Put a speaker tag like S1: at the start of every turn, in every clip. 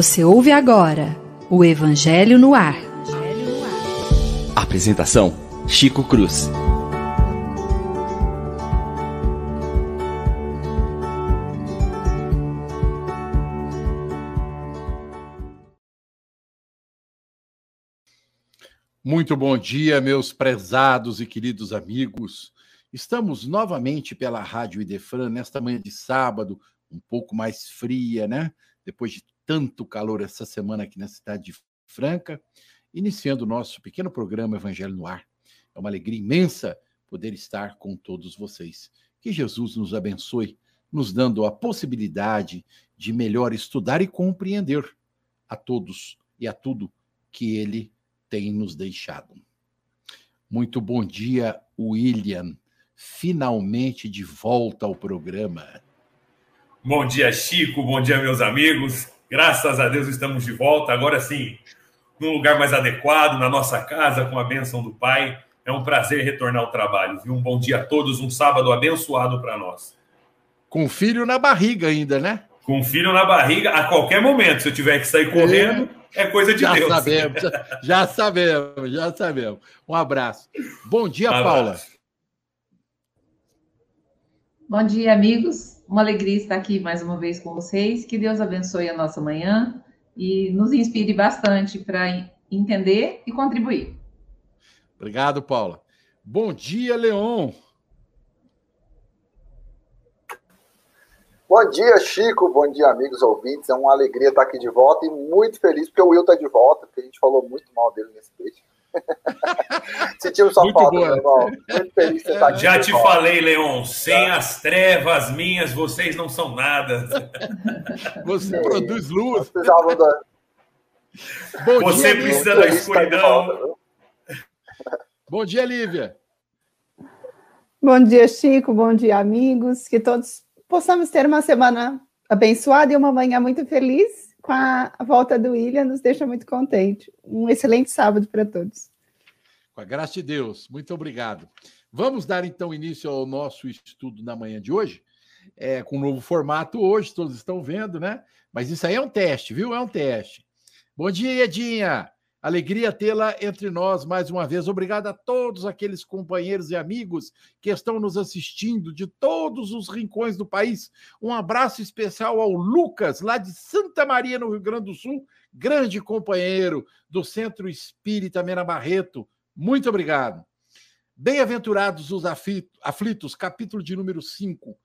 S1: Você ouve agora o Evangelho no Ar.
S2: Apresentação: Chico Cruz.
S3: Muito bom dia, meus prezados e queridos amigos. Estamos novamente pela Rádio Idefran nesta manhã de sábado, um pouco mais fria, né? Depois de tanto calor essa semana aqui na cidade de Franca, iniciando o nosso pequeno programa Evangelho no Ar. É uma alegria imensa poder estar com todos vocês. Que Jesus nos abençoe, nos dando a possibilidade de melhor estudar e compreender a todos e a tudo que ele tem nos deixado. Muito bom dia, William. Finalmente de volta ao programa.
S4: Bom dia, Chico. Bom dia, meus amigos. Graças a Deus estamos de volta. Agora sim, num lugar mais adequado, na nossa casa, com a bênção do Pai. É um prazer retornar ao trabalho. Viu? Um bom dia a todos, um sábado abençoado para nós.
S3: Com filho na barriga ainda, né?
S4: Com filho na barriga a qualquer momento. Se eu tiver que sair correndo, é, é coisa de
S3: já
S4: Deus.
S3: Sabemos, já sabemos, já sabemos. Um abraço. Bom dia, um Paula.
S5: Bom dia, amigos. Uma alegria estar aqui mais uma vez com vocês. Que Deus abençoe a nossa manhã e nos inspire bastante para entender e contribuir.
S3: Obrigado, Paula. Bom dia, Leon.
S6: Bom dia, Chico. Bom dia, amigos ouvintes. É uma alegria estar aqui de volta e muito feliz porque o Will está de volta, porque a gente falou muito mal dele nesse vídeo. Sentimos sua falta, meu irmão. Muito feliz
S4: que você tá aqui. Já te volta. falei, Leon, sem as trevas minhas, vocês não são nada.
S3: Você Sim. produz luz.
S4: Da... Você dia, precisa da escuridão.
S3: Bom dia, Lívia.
S7: Bom dia, Chico. Bom dia, amigos. Que todos possamos ter uma semana abençoada e uma manhã muito feliz com a volta do William nos deixa muito contente. Um excelente sábado para todos.
S3: Com a graça de Deus, muito obrigado. Vamos dar então início ao nosso estudo na manhã de hoje, é, com um novo formato hoje, todos estão vendo, né? Mas isso aí é um teste, viu? É um teste. Bom dia, Edinha! Alegria tê-la entre nós mais uma vez. Obrigado a todos aqueles companheiros e amigos que estão nos assistindo de todos os rincões do país. Um abraço especial ao Lucas, lá de Santa Maria, no Rio Grande do Sul, grande companheiro do Centro Espírita Mena Barreto. Muito obrigado. Bem-aventurados os aflitos, capítulo de número 5.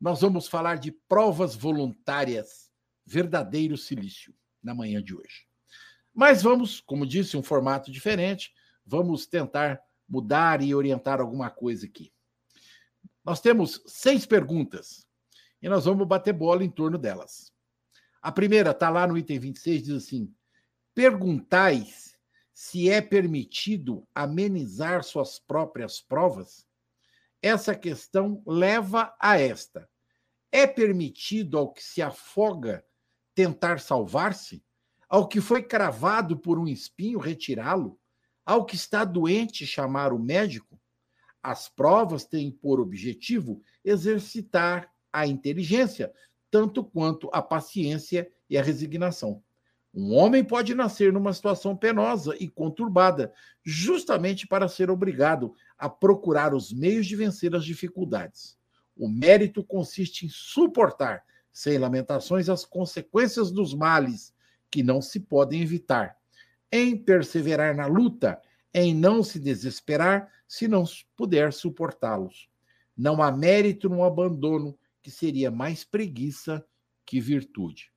S3: Nós vamos falar de provas voluntárias, verdadeiro silício, na manhã de hoje. Mas vamos, como disse, um formato diferente, vamos tentar mudar e orientar alguma coisa aqui. Nós temos seis perguntas e nós vamos bater bola em torno delas. A primeira está lá no item 26, diz assim: perguntais se é permitido amenizar suas próprias provas? Essa questão leva a esta: é permitido ao que se afoga tentar salvar-se? ao que foi cravado por um espinho, retirá-lo, ao que está doente, chamar o médico. As provas têm por objetivo exercitar a inteligência, tanto quanto a paciência e a resignação. Um homem pode nascer numa situação penosa e conturbada, justamente para ser obrigado a procurar os meios de vencer as dificuldades. O mérito consiste em suportar, sem lamentações, as consequências dos males que não se podem evitar, em perseverar na luta, em não se desesperar se não puder suportá-los. Não há mérito no abandono, que seria mais preguiça que virtude.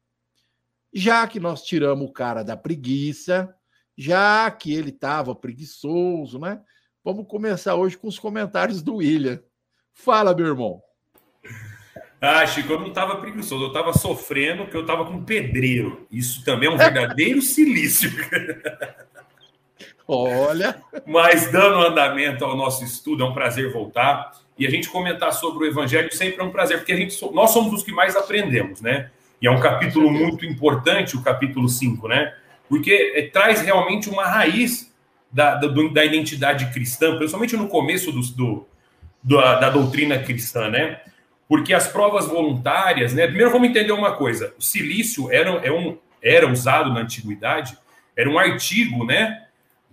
S3: Já que nós tiramos o cara da preguiça, já que ele estava preguiçoso, né? Vamos começar hoje com os comentários do William. Fala, meu irmão.
S4: Ah, Chico, eu não estava preguiçoso, eu estava sofrendo porque eu estava com pedreiro. Isso também é um verdadeiro silício.
S3: Olha.
S4: Mas dando andamento ao nosso estudo, é um prazer voltar. E a gente comentar sobre o Evangelho sempre é um prazer, porque a gente, nós somos os que mais aprendemos, né? E é um capítulo muito importante, o capítulo 5, né? Porque é, traz realmente uma raiz da, da, da, identidade cristã, principalmente no começo do, do, da, da doutrina cristã, né? Porque as provas voluntárias, né? Primeiro vamos entender uma coisa: o silício era, é, um, era usado na antiguidade, era um artigo, né?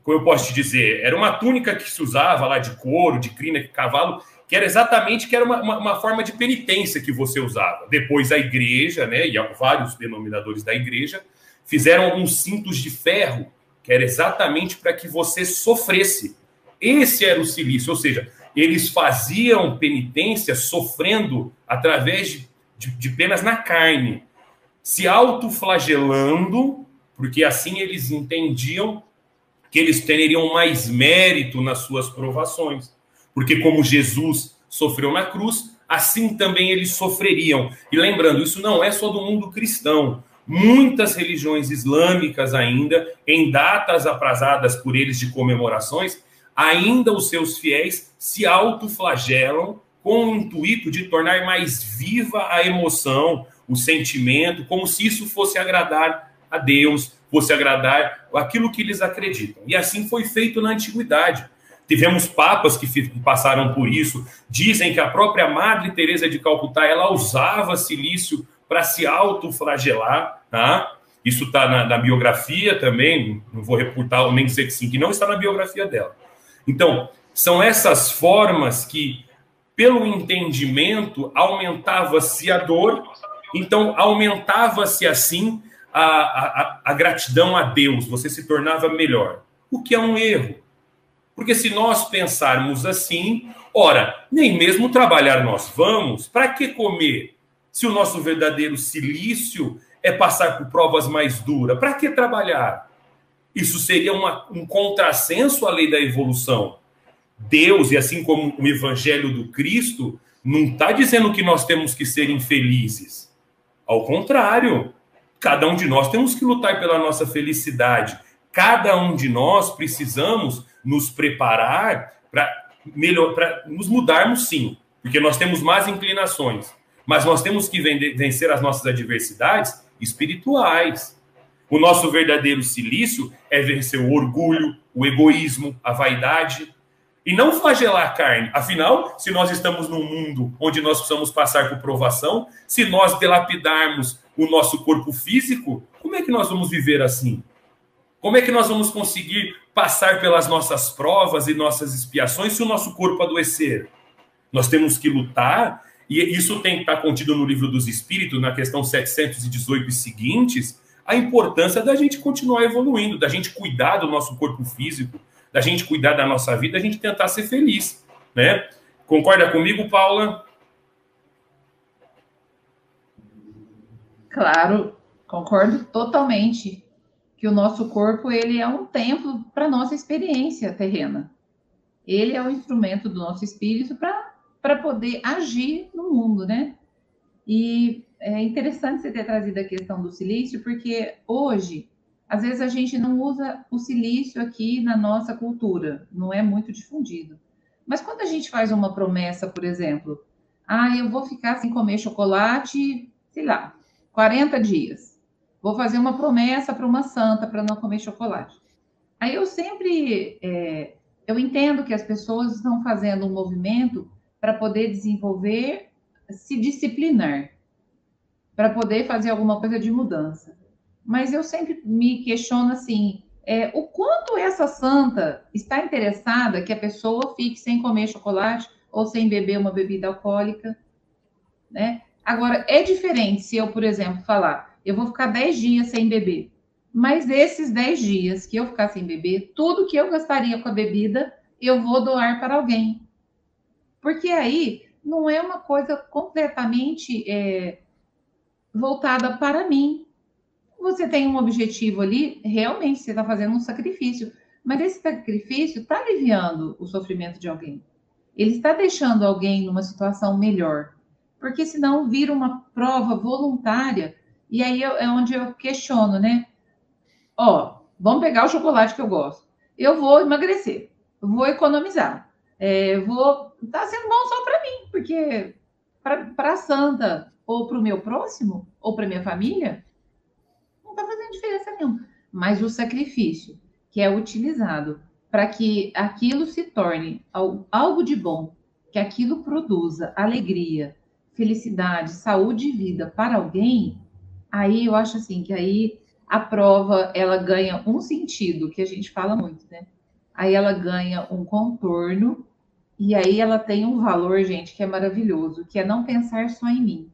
S4: Como eu posso te dizer, era uma túnica que se usava lá de couro, de crina, de cavalo, que era exatamente que era uma, uma, uma, forma de penitência que você usava. Depois a igreja, né, e vários denominadores da igreja, fizeram alguns cintos de ferro, que era exatamente para que você sofresse. Esse era o silício, ou seja, eles faziam penitência sofrendo através de, de, de penas na carne, se autoflagelando, porque assim eles entendiam que eles teriam mais mérito nas suas provações. Porque, como Jesus sofreu na cruz, assim também eles sofreriam. E lembrando, isso não é só do mundo cristão. Muitas religiões islâmicas, ainda, em datas aprazadas por eles de comemorações, ainda os seus fiéis se autoflagelam com o intuito de tornar mais viva a emoção, o sentimento, como se isso fosse agradar a Deus, fosse agradar aquilo que eles acreditam. E assim foi feito na antiguidade. Tivemos papas que passaram por isso. Dizem que a própria Madre Teresa de Calcutá ela usava silício para se autoflagelar, tá? Isso está na, na, biografia também. Não vou reportar nem dizer que sim, que não está na biografia dela. Então, são essas formas que, pelo entendimento, aumentava-se a dor. Então, aumentava-se assim a, a, a gratidão a Deus, você se tornava melhor. O que é um erro. Porque se nós pensarmos assim, ora, nem mesmo trabalhar nós vamos, para que comer? Se o nosso verdadeiro silício é passar por provas mais duras, para que trabalhar? Isso seria uma, um contrassenso à lei da evolução. Deus, e assim como o evangelho do Cristo, não está dizendo que nós temos que ser infelizes. Ao contrário, Cada um de nós temos que lutar pela nossa felicidade. Cada um de nós precisamos nos preparar para melhor, para nos mudarmos sim, porque nós temos más inclinações, mas nós temos que vencer as nossas adversidades espirituais. O nosso verdadeiro silício é vencer o orgulho, o egoísmo, a vaidade, e não flagelar a carne. Afinal, se nós estamos num mundo onde nós precisamos passar por provação, se nós delapidarmos o nosso corpo físico, como é que nós vamos viver assim? Como é que nós vamos conseguir passar pelas nossas provas e nossas expiações se o nosso corpo adoecer? Nós temos que lutar, e isso tem que estar contido no livro dos Espíritos, na questão 718 e seguintes, a importância da gente continuar evoluindo, da gente cuidar do nosso corpo físico, da gente cuidar da nossa vida, da gente tentar ser feliz, né? Concorda comigo, Paula?
S5: Claro, concordo totalmente que o nosso corpo ele é um templo para nossa experiência terrena. Ele é o instrumento do nosso espírito para poder agir no mundo, né? E é interessante você ter trazido a questão do silício, porque hoje às vezes a gente não usa o silício aqui na nossa cultura, não é muito difundido. Mas quando a gente faz uma promessa, por exemplo, ah, eu vou ficar sem comer chocolate, sei lá, 40 dias. Vou fazer uma promessa para uma santa para não comer chocolate. Aí eu sempre, é, eu entendo que as pessoas estão fazendo um movimento para poder desenvolver, se disciplinar, para poder fazer alguma coisa de mudança mas eu sempre me questiono assim: é, o quanto essa santa está interessada que a pessoa fique sem comer chocolate ou sem beber uma bebida alcoólica, né? Agora, é diferente se eu, por exemplo, falar, eu vou ficar 10 dias sem beber, mas esses 10 dias que eu ficar sem beber, tudo que eu gastaria com a bebida, eu vou doar para alguém. Porque aí não é uma coisa completamente é, voltada para mim, você tem um objetivo ali, realmente você está fazendo um sacrifício, mas esse sacrifício está aliviando o sofrimento de alguém. Ele está deixando alguém numa situação melhor, porque senão vira uma prova voluntária. E aí é onde eu questiono, né? Ó, vamos pegar o chocolate que eu gosto. Eu vou emagrecer, vou economizar, é, vou. Está sendo bom só para mim, porque para a santa ou para o meu próximo ou para minha família não está fazendo diferença nenhuma. Mas o sacrifício que é utilizado para que aquilo se torne algo de bom, que aquilo produza alegria, felicidade, saúde e vida para alguém, aí eu acho assim que aí a prova ela ganha um sentido, que a gente fala muito, né? Aí ela ganha um contorno, e aí ela tem um valor, gente, que é maravilhoso, que é não pensar só em mim,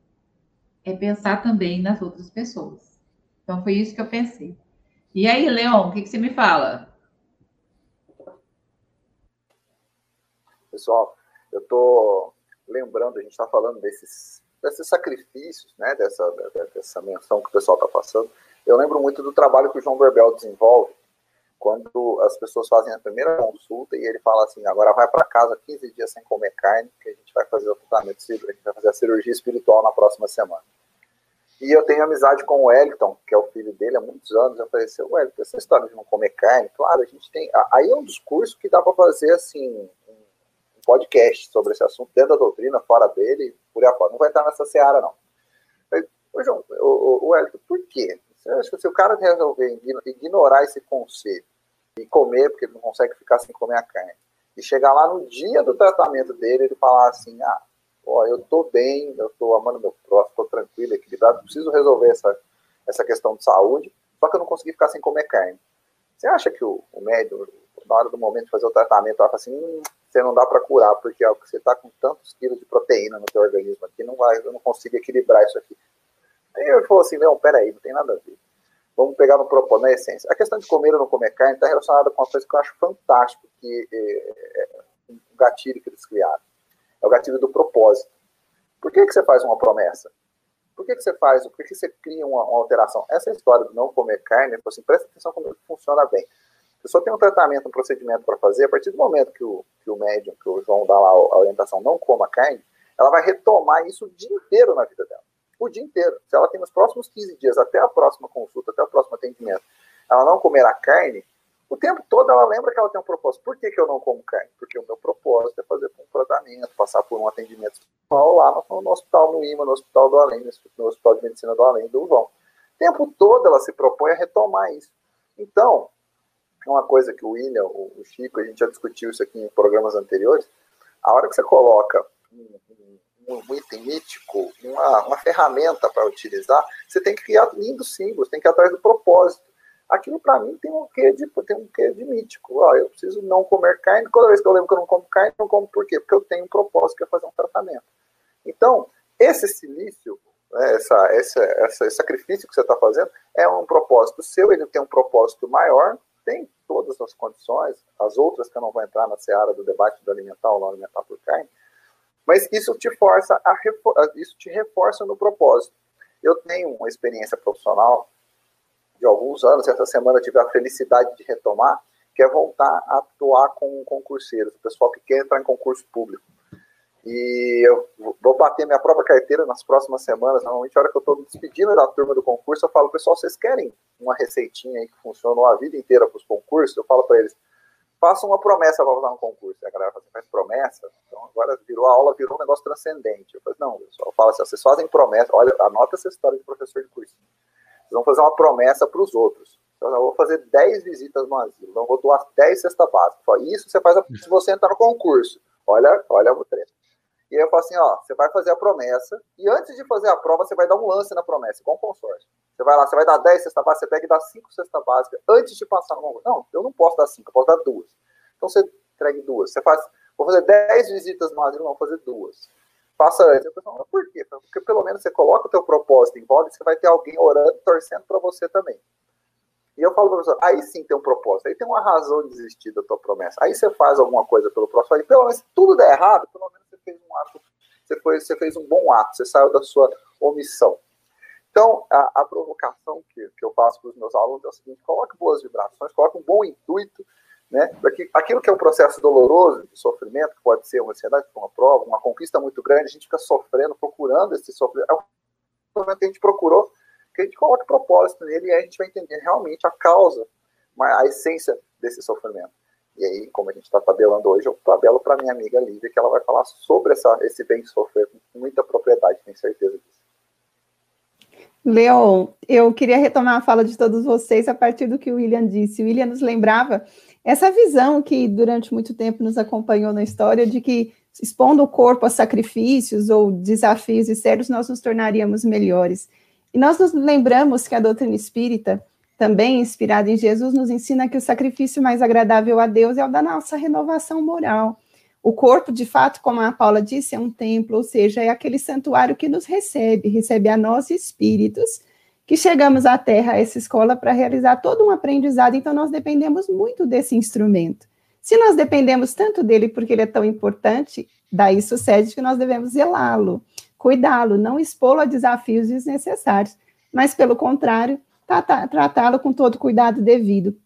S5: é pensar também nas outras pessoas. Então foi isso que eu pensei. E aí, Leon, o que, que você me fala?
S6: Pessoal, eu estou lembrando, a gente está falando desses, desses sacrifícios, né, dessa, dessa menção que o pessoal está passando. Eu lembro muito do trabalho que o João Berbel desenvolve, quando as pessoas fazem a primeira consulta e ele fala assim, agora vai para casa 15 dias sem comer carne, que a gente vai fazer o tratamento, a gente vai fazer a cirurgia espiritual na próxima semana. E eu tenho amizade com o Wellington, que é o filho dele há muitos anos. Eu falei assim, Wellington, essa história de não comer carne, claro, a gente tem. Aí é um discurso que dá para fazer assim, podcast sobre esse assunto, dentro da doutrina, fora dele, por aí fora. Não vai entrar nessa seara, não. Ô, João, o, o Wellington, por quê? Você acha que se o cara resolver ignorar esse conselho e comer, porque ele não consegue ficar sem comer a carne, e chegar lá no dia do tratamento dele, ele falar assim, ah, ó, eu tô bem, eu tô amando meu próximo, tô tranquilo, equilibrado, preciso resolver essa, essa questão de saúde, só que eu não consegui ficar sem comer carne. Você acha que o, o médico, na hora do momento de fazer o tratamento, vai falar assim, hum, você não dá para curar, porque ó, você tá com tantos quilos de proteína no teu organismo aqui, não vai, eu não consigo equilibrar isso aqui. Aí ele falou assim, não, peraí, não tem nada a ver. Vamos pegar no propósito, na essência. A questão de comer ou não comer carne está relacionada com uma coisa que eu acho fantástico, que é, é um gatilho que eles criaram é o gatilho do propósito. Por que, que você faz uma promessa? Por que, que você faz? Por que, que você cria uma, uma alteração? Essa história de não comer carne, assim, presta atenção como funciona bem. A pessoa tem um tratamento, um procedimento para fazer, a partir do momento que o, que o médium, que o João dá lá a orientação, não coma carne, ela vai retomar isso o dia inteiro na vida dela. O dia inteiro. Se ela tem nos próximos 15 dias, até a próxima consulta, até o próximo atendimento, ela não comer a carne, o tempo todo ela lembra que ela tem um propósito. Por que, que eu não como carne? Porque o meu propósito é fazer um tratamento, passar por um atendimento lá no, no hospital no IMA, no hospital do Além, no hospital de medicina do Além do Vão. O tempo todo ela se propõe a retomar isso. Então, é uma coisa que o William, o Chico, a gente já discutiu isso aqui em programas anteriores. A hora que você coloca um, um, um item mítico, uma, uma ferramenta para utilizar, você tem que criar lindos símbolos, tem que ir atrás do propósito aquilo para mim tem um quê de tem um quê de mítico. Ó, eu preciso não comer carne. Toda vez que eu lembro que eu não como carne, eu não como por quê? Porque eu tenho um propósito que é fazer um tratamento. Então, esse silício, né, essa, essa, essa, esse sacrifício que você está fazendo, é um propósito seu, ele tem um propósito maior, tem todas as condições, as outras que eu não vou entrar na seara do debate do alimentar ou não alimentar por carne, mas isso te força a isso te reforça no propósito. Eu tenho uma experiência profissional de alguns anos, essa semana tive a felicidade de retomar, que é voltar a atuar com concurseiros, o pessoal que quer entrar em concurso público. E eu vou bater minha própria carteira nas próximas semanas. Normalmente, a hora que eu estou me despedindo da turma do concurso, eu falo, pessoal, vocês querem uma receitinha aí que funcionou a vida inteira para os concursos? Eu falo para eles, façam uma promessa para votar no concurso. E a galera fala, faz promessa? Então agora virou a aula, virou um negócio transcendente. Eu falo, não, pessoal, eu falo assim, vocês fazem promessa, olha, anota essa história de professor de curso. Vocês vão fazer uma promessa para os outros. Então, eu vou fazer 10 visitas no asilo, então, eu vou doar 10 cestas básicas. Isso você faz se você entrar no concurso. Olha, olha o treino. E aí eu falo assim, ó, você vai fazer a promessa, e antes de fazer a prova, você vai dar um lance na promessa, igual um consórcio. Você vai lá, você vai dar 10 cestas básicas, você pega e dá 5 cestas básicas antes de passar no concurso. Não, eu não posso dar 5, eu posso dar duas. Então você entregue duas. Você faz, vou fazer 10 visitas no asilo, não, vou fazer duas faça antes. Eu falo, por quê? Porque pelo menos você coloca o teu propósito em voga e você vai ter alguém orando, torcendo para você também. E eu falo para você, aí sim tem um propósito, aí tem uma razão de desistir da tua promessa. Aí você faz alguma coisa pelo próximo, aí pelo menos se tudo der errado, pelo menos fez um ato, você, foi, você fez um bom ato, você saiu da sua omissão. Então, a, a provocação que, que eu faço para os meus alunos é o seguinte: coloque boas vibrações, coloque um bom intuito né? Aquilo que é um processo doloroso de sofrimento, que pode ser uma ansiedade uma prova, uma conquista muito grande, a gente fica sofrendo, procurando esse sofrimento. É um momento que a gente procurou, que a gente coloca propósito nele e aí a gente vai entender realmente a causa, a essência desse sofrimento. E aí, como a gente está tabelando hoje, eu tabelo para minha amiga Lívia, que ela vai falar sobre essa, esse bem sofrer com muita propriedade, tenho certeza disso.
S7: Leon, eu queria retomar a fala de todos vocês a partir do que o William disse. O William nos lembrava essa visão que durante muito tempo nos acompanhou na história de que expondo o corpo a sacrifícios ou desafios e sérios nós nos tornaríamos melhores. E nós nos lembramos que a doutrina espírita também inspirado em Jesus, nos ensina que o sacrifício mais agradável a Deus é o da nossa renovação moral. O corpo, de fato, como a Paula disse, é um templo, ou seja, é aquele santuário que nos recebe, recebe a nós espíritos, que chegamos à Terra, a essa escola, para realizar todo um aprendizado. Então, nós dependemos muito desse instrumento. Se nós dependemos tanto dele porque ele é tão importante, daí sucede que nós devemos zelá-lo, cuidá-lo, não expô-lo a desafios desnecessários, mas, pelo contrário, tratá-lo com todo cuidado devido.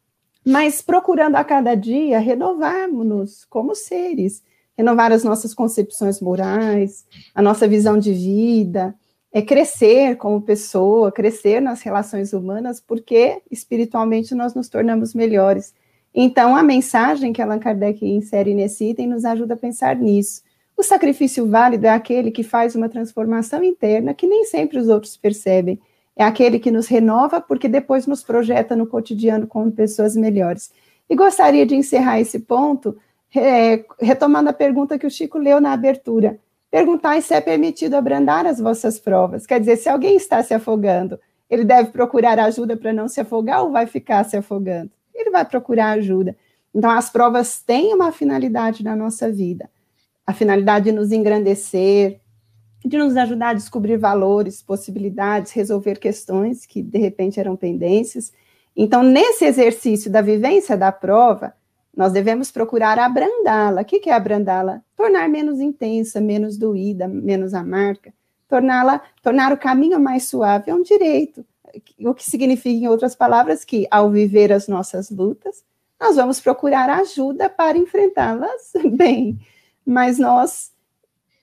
S7: Mas procurando a cada dia renovarmos-nos como seres, renovar as nossas concepções morais, a nossa visão de vida, é crescer como pessoa, crescer nas relações humanas, porque espiritualmente nós nos tornamos melhores. Então, a mensagem que Allan Kardec insere nesse item nos ajuda a pensar nisso. O sacrifício válido é aquele que faz uma transformação interna que nem sempre os outros percebem. É aquele que nos renova porque depois nos projeta no cotidiano como pessoas melhores. E gostaria de encerrar esse ponto é, retomando a pergunta que o Chico leu na abertura. Perguntar se é permitido abrandar as vossas provas. Quer dizer, se alguém está se afogando, ele deve procurar ajuda para não se afogar ou vai ficar se afogando? ele vai procurar ajuda. Então, as provas têm uma finalidade na nossa vida. A finalidade de nos engrandecer, de nos ajudar a descobrir valores, possibilidades, resolver questões que de repente eram pendências. Então, nesse exercício da vivência da prova, nós devemos procurar abrandá-la. O que é abrandá-la? Tornar menos intensa, menos doída, menos amarga, torná-la, tornar o caminho mais suave é um direito o que significa, em outras palavras, que ao viver as nossas lutas, nós vamos procurar ajuda para enfrentá-las bem, mas nós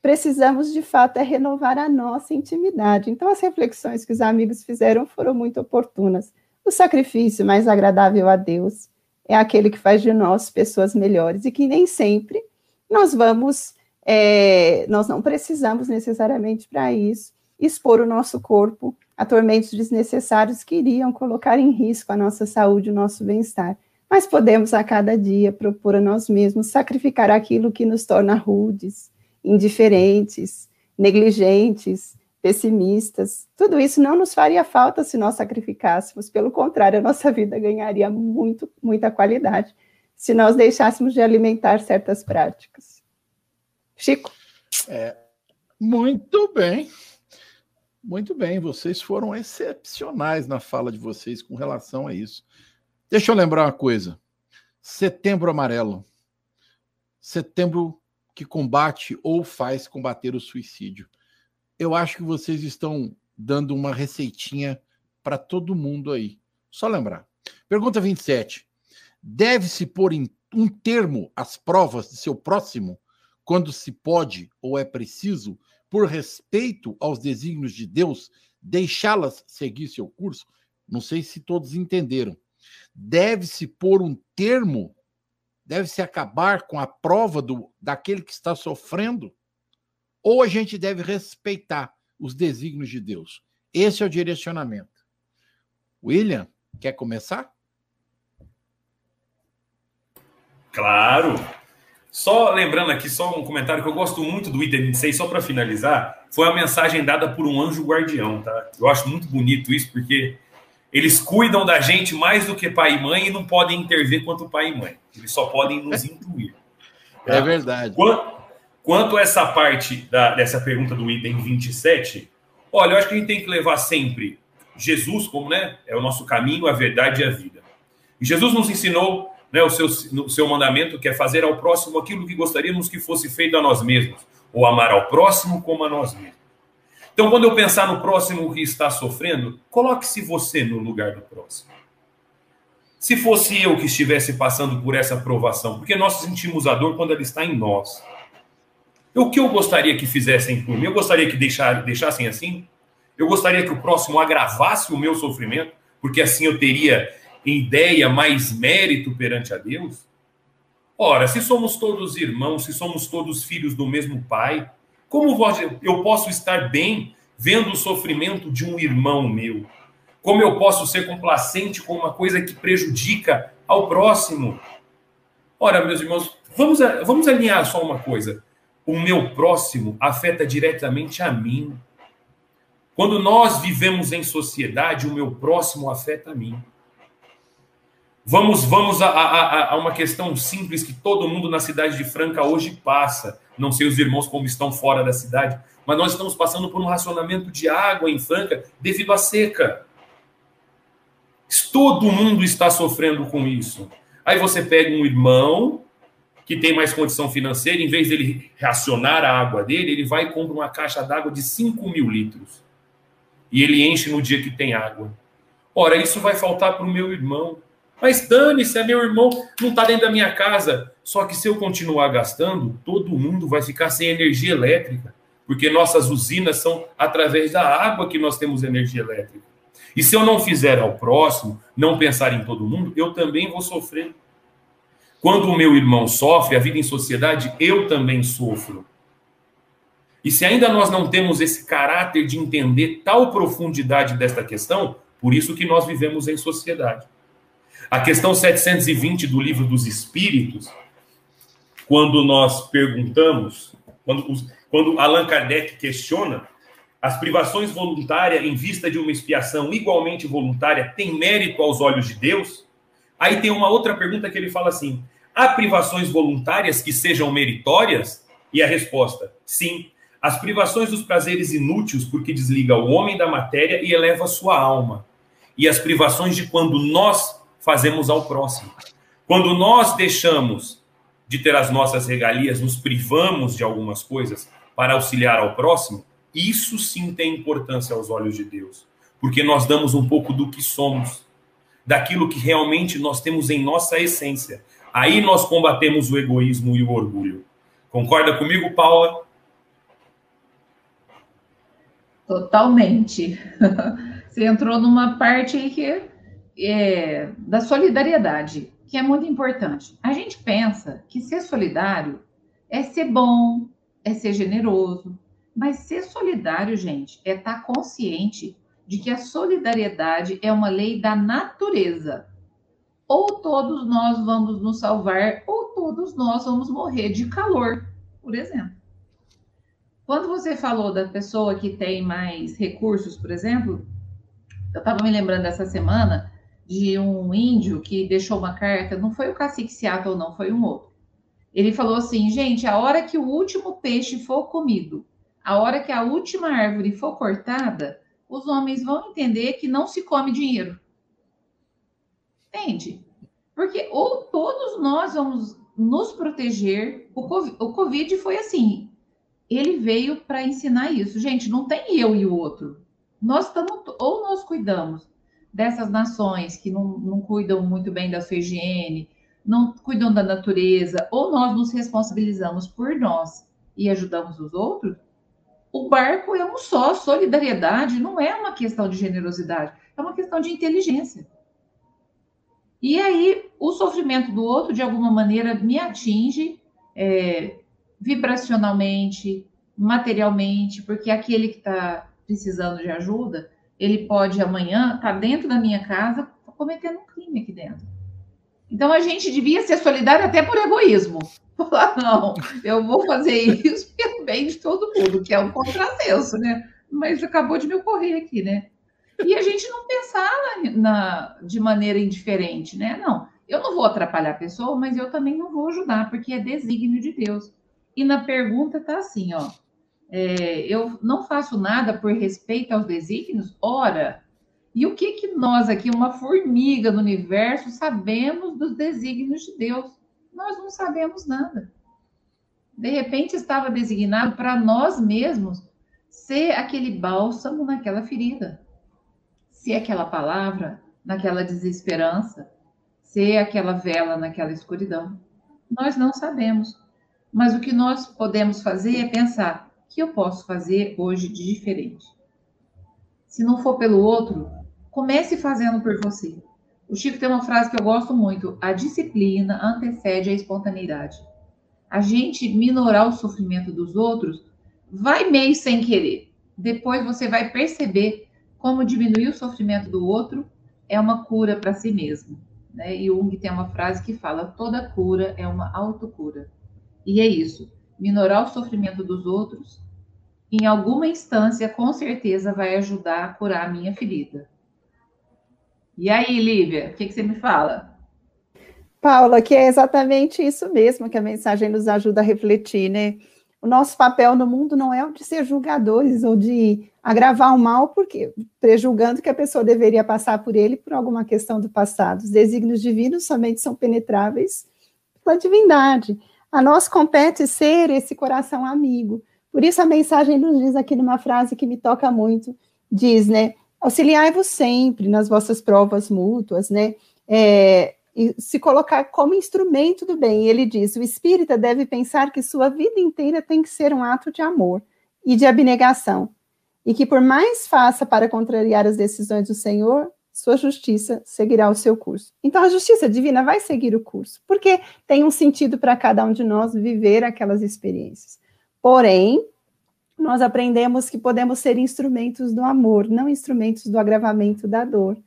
S7: precisamos de fato é renovar a nossa intimidade. Então, as reflexões que os amigos fizeram foram muito oportunas. O sacrifício mais agradável a Deus é aquele que faz de nós pessoas melhores e que nem sempre nós vamos, é, nós não precisamos necessariamente para isso expor o nosso corpo a tormentos desnecessários que iriam colocar em risco a nossa saúde, o nosso bem-estar. Mas podemos a cada dia propor a nós mesmos sacrificar aquilo que nos torna rudes, indiferentes, negligentes, pessimistas. Tudo isso não nos faria falta se nós sacrificássemos, pelo contrário, a nossa vida ganharia muito, muita qualidade se nós deixássemos de alimentar certas práticas. Chico?
S3: É, muito bem. Muito bem, vocês foram excepcionais na fala de vocês com relação a isso. Deixa eu lembrar uma coisa. Setembro Amarelo. Setembro que combate ou faz combater o suicídio. Eu acho que vocês estão dando uma receitinha para todo mundo aí. Só lembrar. Pergunta 27. Deve-se pôr em um termo às provas de seu próximo quando se pode ou é preciso por respeito aos desígnios de Deus, deixá-las seguir seu curso? Não sei se todos entenderam. Deve-se pôr um termo, deve-se acabar com a prova do, daquele que está sofrendo? Ou a gente deve respeitar os desígnios de Deus? Esse é o direcionamento. William, quer começar?
S4: Claro. Só lembrando aqui, só um comentário que eu gosto muito do item 26, só para finalizar, foi a mensagem dada por um anjo guardião, tá? Eu acho muito bonito isso, porque eles cuidam da gente mais do que pai e mãe e não podem intervir quanto pai e mãe. Eles só podem nos intuir.
S3: Tá? É verdade.
S4: Quanto, quanto a essa parte da, dessa pergunta do item 27, olha, eu acho que a gente tem que levar sempre Jesus como, né? É o nosso caminho, a verdade e a vida. E Jesus nos ensinou né, o, seu, o seu mandamento, que é fazer ao próximo aquilo que gostaríamos que fosse feito a nós mesmos, ou amar ao próximo como a nós mesmos. Então, quando eu pensar no próximo que está sofrendo, coloque-se você no lugar do próximo. Se fosse eu que estivesse passando por essa provação, porque nós sentimos a dor quando ela está em nós. O que eu gostaria que fizessem por mim? Eu gostaria que deixar, deixassem assim? Eu gostaria que o próximo agravasse o meu sofrimento, porque assim eu teria ideia mais mérito perante a Deus? Ora, se somos todos irmãos, se somos todos filhos do mesmo Pai, como eu posso estar bem vendo o sofrimento de um irmão meu? Como eu posso ser complacente com uma coisa que prejudica ao próximo? Ora, meus irmãos, vamos, vamos alinhar só uma coisa. O meu próximo afeta diretamente a mim. Quando nós vivemos em sociedade, o meu próximo afeta a mim. Vamos, vamos a, a, a, uma questão simples que todo mundo na cidade de Franca hoje passa. Não sei os irmãos como estão fora da cidade, mas nós estamos passando por um racionamento de água em Franca devido à seca. Todo mundo está sofrendo com isso. Aí você pega um irmão que tem mais condição financeira, em vez dele racionar a água dele, ele vai e compra uma caixa d'água de 5 mil litros. E ele enche no dia que tem água. Ora, isso vai faltar para o meu irmão. Mas dane-se, é meu irmão, não está dentro da minha casa. Só que se eu continuar gastando, todo mundo vai ficar sem energia elétrica. Porque nossas usinas são através da água que nós temos energia elétrica. E se eu não fizer ao próximo, não pensar em todo mundo, eu também vou sofrer. Quando o meu irmão sofre, a vida em sociedade, eu também sofro. E se ainda nós não temos esse caráter de entender tal profundidade desta questão, por isso que nós vivemos em sociedade. A questão 720 do livro dos Espíritos, quando nós perguntamos, quando, quando Allan Kardec questiona, as privações voluntárias em vista de uma expiação igualmente voluntária têm mérito aos olhos de Deus? Aí tem uma outra pergunta que ele fala assim: há privações voluntárias que sejam meritórias? E a resposta: sim. As privações dos prazeres inúteis, porque desliga o homem da matéria e eleva sua alma. E as privações de quando nós fazemos ao próximo. Quando nós deixamos de ter as nossas regalias, nos privamos de algumas coisas para auxiliar ao próximo, isso sim tem importância aos olhos de Deus, porque nós damos um pouco do que somos, daquilo que realmente nós temos em nossa essência. Aí nós combatemos o egoísmo e o orgulho. Concorda comigo, Paula?
S5: Totalmente. Você entrou numa parte aí que é da solidariedade, que é muito importante. A gente pensa que ser solidário é ser bom, é ser generoso, mas ser solidário, gente, é estar consciente de que a solidariedade é uma lei da natureza. Ou todos nós vamos nos salvar, ou todos nós vamos morrer de calor, por exemplo. Quando você falou da pessoa que tem mais recursos, por exemplo, eu estava me lembrando essa semana de um índio que deixou uma carta, não foi o cacique Seattle, não, foi um outro. Ele falou assim: gente, a hora que o último peixe for comido, a hora que a última árvore for cortada, os homens vão entender que não se come dinheiro. Entende? Porque ou todos nós vamos nos proteger. O COVID, foi assim. Ele veio para ensinar isso. Gente, não tem eu e o outro. Nós estamos, ou nós cuidamos dessas nações que não, não cuidam muito bem da sua higiene, não cuidam da natureza, ou nós nos responsabilizamos por nós e ajudamos os outros, o barco é um só, solidariedade não é uma questão de generosidade, é uma questão de inteligência. E aí, o sofrimento do outro, de alguma maneira, me atinge é, vibracionalmente, materialmente, porque aquele que está precisando de ajuda, ele pode amanhã estar tá dentro da minha casa cometendo um crime aqui dentro. Então, a gente devia ser solidário até por egoísmo. Falar, não, eu vou fazer isso pelo bem de todo mundo, que é um contrassenso, né? Mas acabou de me ocorrer aqui, né? E a gente não pensar na, na, de maneira indiferente, né? Não, eu não vou atrapalhar a pessoa, mas eu também não vou ajudar, porque é desígnio de Deus. E na pergunta tá assim, ó. É, eu não faço nada por respeito aos desígnios? Ora, e o que que nós aqui, uma formiga no universo, sabemos dos desígnios de Deus? Nós não sabemos nada. De repente estava designado para nós mesmos ser aquele bálsamo naquela ferida, ser aquela palavra naquela desesperança, ser aquela vela naquela escuridão. Nós não sabemos. Mas o que nós podemos fazer é pensar: que eu posso fazer hoje de diferente? Se não for pelo outro, comece fazendo por você. O Chico tem uma frase que eu gosto muito: a disciplina antecede a espontaneidade. A gente minorar o sofrimento dos outros vai meio sem querer. Depois você vai perceber como diminuir o sofrimento do outro é uma cura para si mesmo. Né? E Jung tem uma frase que fala: toda cura é uma autocura. E é isso. Minorar o sofrimento dos outros, em alguma instância, com certeza vai ajudar a curar a minha ferida. E aí, Lívia, o que, que você me fala?
S7: Paula, que é exatamente isso mesmo que a mensagem nos ajuda a refletir, né? O nosso papel no mundo não é o de ser julgadores ou de agravar o mal, porque prejulgando que a pessoa deveria passar por ele por alguma questão do passado. Os desígnios divinos somente são penetráveis pela divindade. A nós compete ser esse coração amigo. Por isso a mensagem nos diz aqui numa frase que me toca muito, diz, né? Auxiliai-vos sempre nas vossas provas mútuas, né? É, e se colocar como instrumento do bem. Ele diz: o espírita deve pensar que sua vida inteira tem que ser um ato de amor e de abnegação, e que por mais faça para contrariar as decisões do Senhor, sua justiça seguirá o seu curso. Então a justiça divina vai seguir o curso, porque tem um sentido para cada um de nós viver aquelas experiências. Porém, nós aprendemos que podemos ser instrumentos do amor, não instrumentos do agravamento da dor.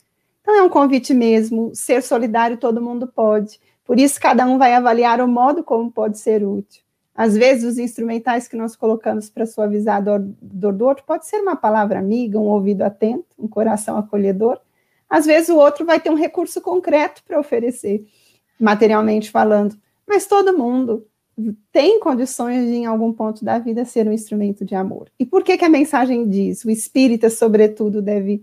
S7: Então, é um convite mesmo, ser solidário todo mundo pode. Por isso, cada um vai avaliar o modo como pode ser útil. Às vezes, os instrumentais que nós colocamos para suavizar a dor, dor do outro pode ser uma palavra amiga, um ouvido atento, um coração acolhedor. Às vezes, o outro vai ter um recurso concreto para oferecer, materialmente falando. Mas todo mundo tem condições de, em algum ponto da vida, ser um instrumento de amor. E por que, que a mensagem diz? O espírita, sobretudo, deve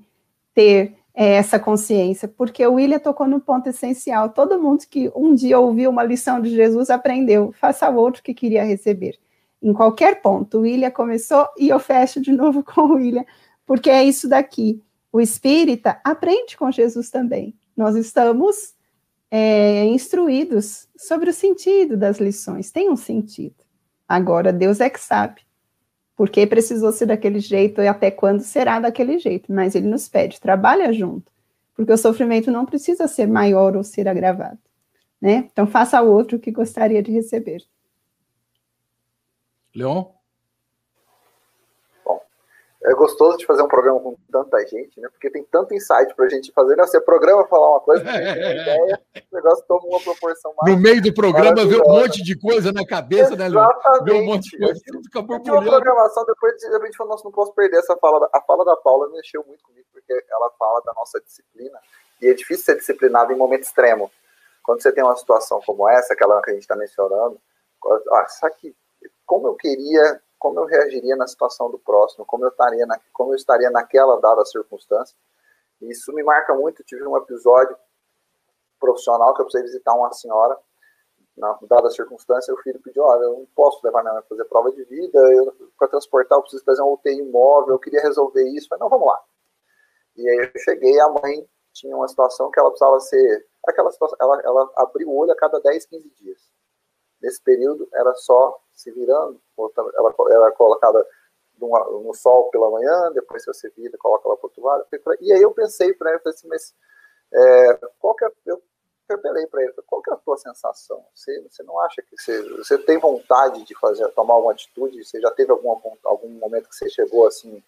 S7: ter é, essa consciência, porque o William tocou no ponto essencial. Todo mundo que um dia ouviu uma lição de Jesus aprendeu, faça ao outro que queria receber. Em qualquer ponto, o William começou e eu fecho de novo com o William, porque é isso daqui. O espírita aprende com Jesus também. Nós estamos é, instruídos sobre o sentido das lições, tem um sentido. Agora, Deus é que sabe porque precisou ser daquele jeito e até quando será daquele jeito, mas ele nos pede, trabalha junto, porque o sofrimento não precisa ser maior ou ser agravado, né? Então faça ao outro o que gostaria de receber.
S3: Leon?
S6: É gostoso de fazer um programa com tanta gente, né? Porque tem tanto insight pra gente fazer. Né? Você programa falar uma coisa, ideia, o negócio toma uma proporção
S3: mais. No meio do programa, vê um monte de coisa na cabeça,
S6: Exatamente. né?
S3: Vê um monte de coisa, tudo fica
S6: uma programação, depois de repente falou, nossa, não posso perder essa fala. A fala da Paula mexeu muito comigo, porque ela fala da nossa disciplina, e é difícil ser disciplinado em momento extremo. Quando você tem uma situação como essa, aquela que a gente está mencionando, ah, sabe que, como eu queria como eu reagiria na situação do próximo, como eu estaria, na, como eu estaria naquela dada circunstância. Isso me marca muito. Eu tive um episódio profissional que eu precisei visitar uma senhora na dada circunstância, o filho pediu, olha, eu não posso levar minha mãe para fazer prova de vida, para transportar eu preciso fazer um UTI imóvel, eu queria resolver isso, falei, não, vamos lá. E aí eu cheguei, a mãe tinha uma situação que ela precisava ser, aquela situação, ela, ela abriu o olho a cada 10, 15 dias. Nesse período, era só se virando, ela, ela é colocada no, no, sol pela manhã, depois se você vira, coloca ela para outro lado. E aí eu pensei para ele, assim, mas é, qual que é, eu interpelei para ele, qual que é a tua sensação? Você, você não acha que você, você tem vontade de fazer, tomar alguma atitude? Você já teve alguma, algum momento que você chegou assim,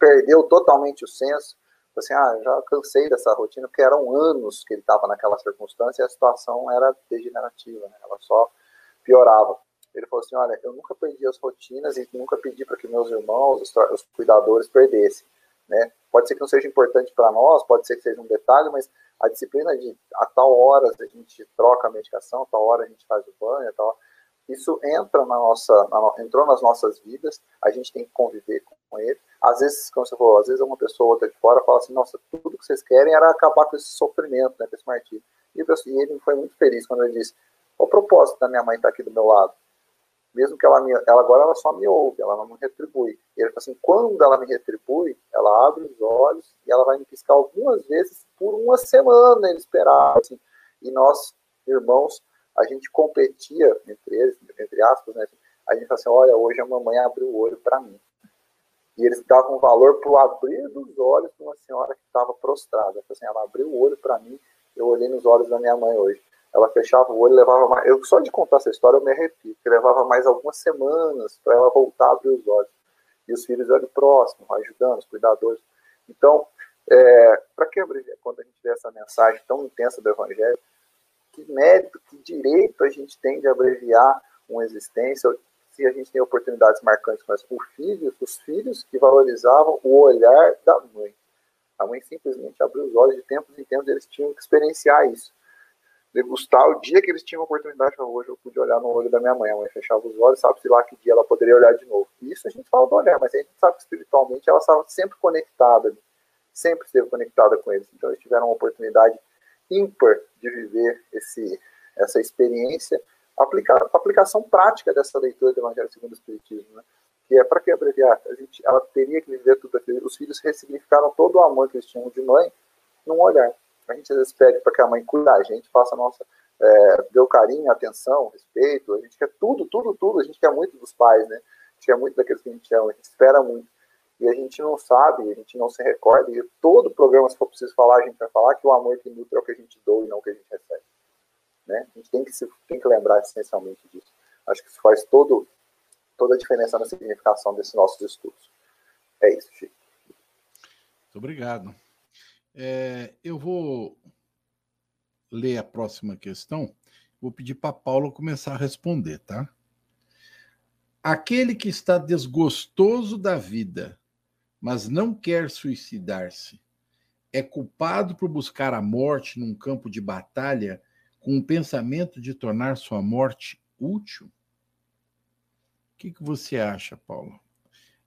S6: perdeu totalmente o senso? Assim, ah, já cansei dessa rotina, porque eram anos que ele estava naquela circunstância e a situação era degenerativa, né? ela só piorava. Ele falou assim: Olha, eu nunca perdi as rotinas e nunca pedi para que meus irmãos, os, os cuidadores, perdessem. Né? Pode ser que não seja importante para nós, pode ser que seja um detalhe, mas a disciplina de a tal hora a gente troca a medicação, a tal hora a gente faz o banho, a tal isso entra na nossa, na, entrou nas nossas vidas, a gente tem que conviver com ele. Às vezes, como você falou, às vezes uma pessoa ou outra de fora fala assim, nossa, tudo que vocês querem era acabar com esse sofrimento, né, com esse martírio. E ele foi muito feliz quando ele disse, o propósito da minha mãe estar tá aqui do meu lado? Mesmo que ela me, ela agora ela só me ouve, ela não me retribui. E ele fala assim, quando ela me retribui, ela abre os olhos e ela vai me piscar algumas vezes por uma semana, ele esperava, assim. E nós, irmãos, a gente competia entre eles, entre aspas, né? A gente fala assim, olha, hoje a mamãe abriu o olho para mim. E eles davam valor para o abrir dos olhos de uma senhora que estava prostrada. Assim, ela abriu o olho para mim, eu olhei nos olhos da minha mãe hoje ela fechava o olho levava mais. Eu, só de contar essa história eu me arrepio, que levava mais algumas semanas para ela voltar a abrir os olhos. E os filhos eram próximos, ajudando, os cuidadores. Então, é, para que quando a gente vê essa mensagem tão intensa do Evangelho, que mérito, que direito a gente tem de abreviar uma existência se a gente tem oportunidades marcantes com o filho, os filhos que valorizavam o olhar da mãe. A mãe simplesmente abriu os olhos de tempos em tempos, eles tinham que experienciar isso degustar o dia que eles tinham a oportunidade, hoje eu pude olhar no olho da minha mãe, a mãe fechava os olhos, sabe-se lá que dia ela poderia olhar de novo. Isso a gente fala do olhar, mas a gente sabe que espiritualmente ela estava sempre conectada, sempre esteve conectada com eles. Então eles tiveram uma oportunidade ímpar de viver esse, essa experiência, aplicar, aplicação prática dessa leitura do Evangelho segundo o Espiritismo, né? que é para que abreviar, a gente, ela teria que viver tudo aquilo. Os filhos ressignificaram todo o amor que eles tinham de mãe num olhar. A gente às vezes pede para que a mãe cuide da gente, faça a nossa, é, o carinho, atenção, respeito. A gente quer tudo, tudo, tudo. A gente quer muito dos pais, né? A gente quer muito daqueles que a gente ama, a gente espera muito. E a gente não sabe, a gente não se recorda. E todo programa, se for preciso falar, a gente vai falar que o amor que nutre é o que a gente doa e não o que a gente recebe. Né? A gente tem que, se, tem que lembrar essencialmente disso. Acho que isso faz todo, toda a diferença na significação desses nossos estudos. É isso, Chico.
S3: Muito obrigado. É, eu vou ler a próxima questão. Vou pedir para Paula começar a responder, tá? Aquele que está desgostoso da vida, mas não quer suicidar-se, é culpado por buscar a morte num campo de batalha com o pensamento de tornar sua morte útil? O que, que você acha, Paula?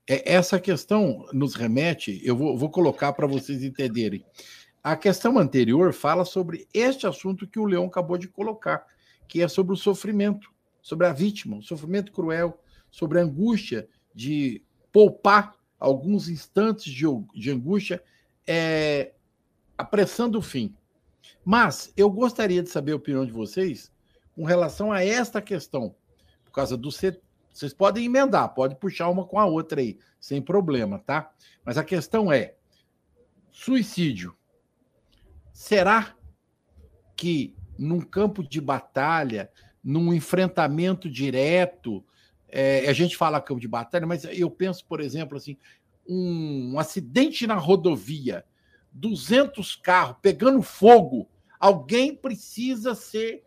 S3: É, essa questão nos remete, eu vou, vou colocar para vocês entenderem. A questão anterior fala sobre este assunto que o Leão acabou de colocar, que é sobre o sofrimento, sobre a vítima, o sofrimento cruel, sobre a angústia de poupar alguns instantes de, de angústia, é, apressando o fim. Mas eu gostaria de saber a opinião de vocês com relação a esta questão, por causa do, vocês podem emendar, pode puxar uma com a outra aí, sem problema, tá? Mas a questão é: suicídio. Será que num campo de batalha, num enfrentamento direto, é, a gente fala campo de batalha, mas eu penso, por exemplo, assim, um, um acidente na rodovia, 200 carros pegando fogo, alguém precisa ser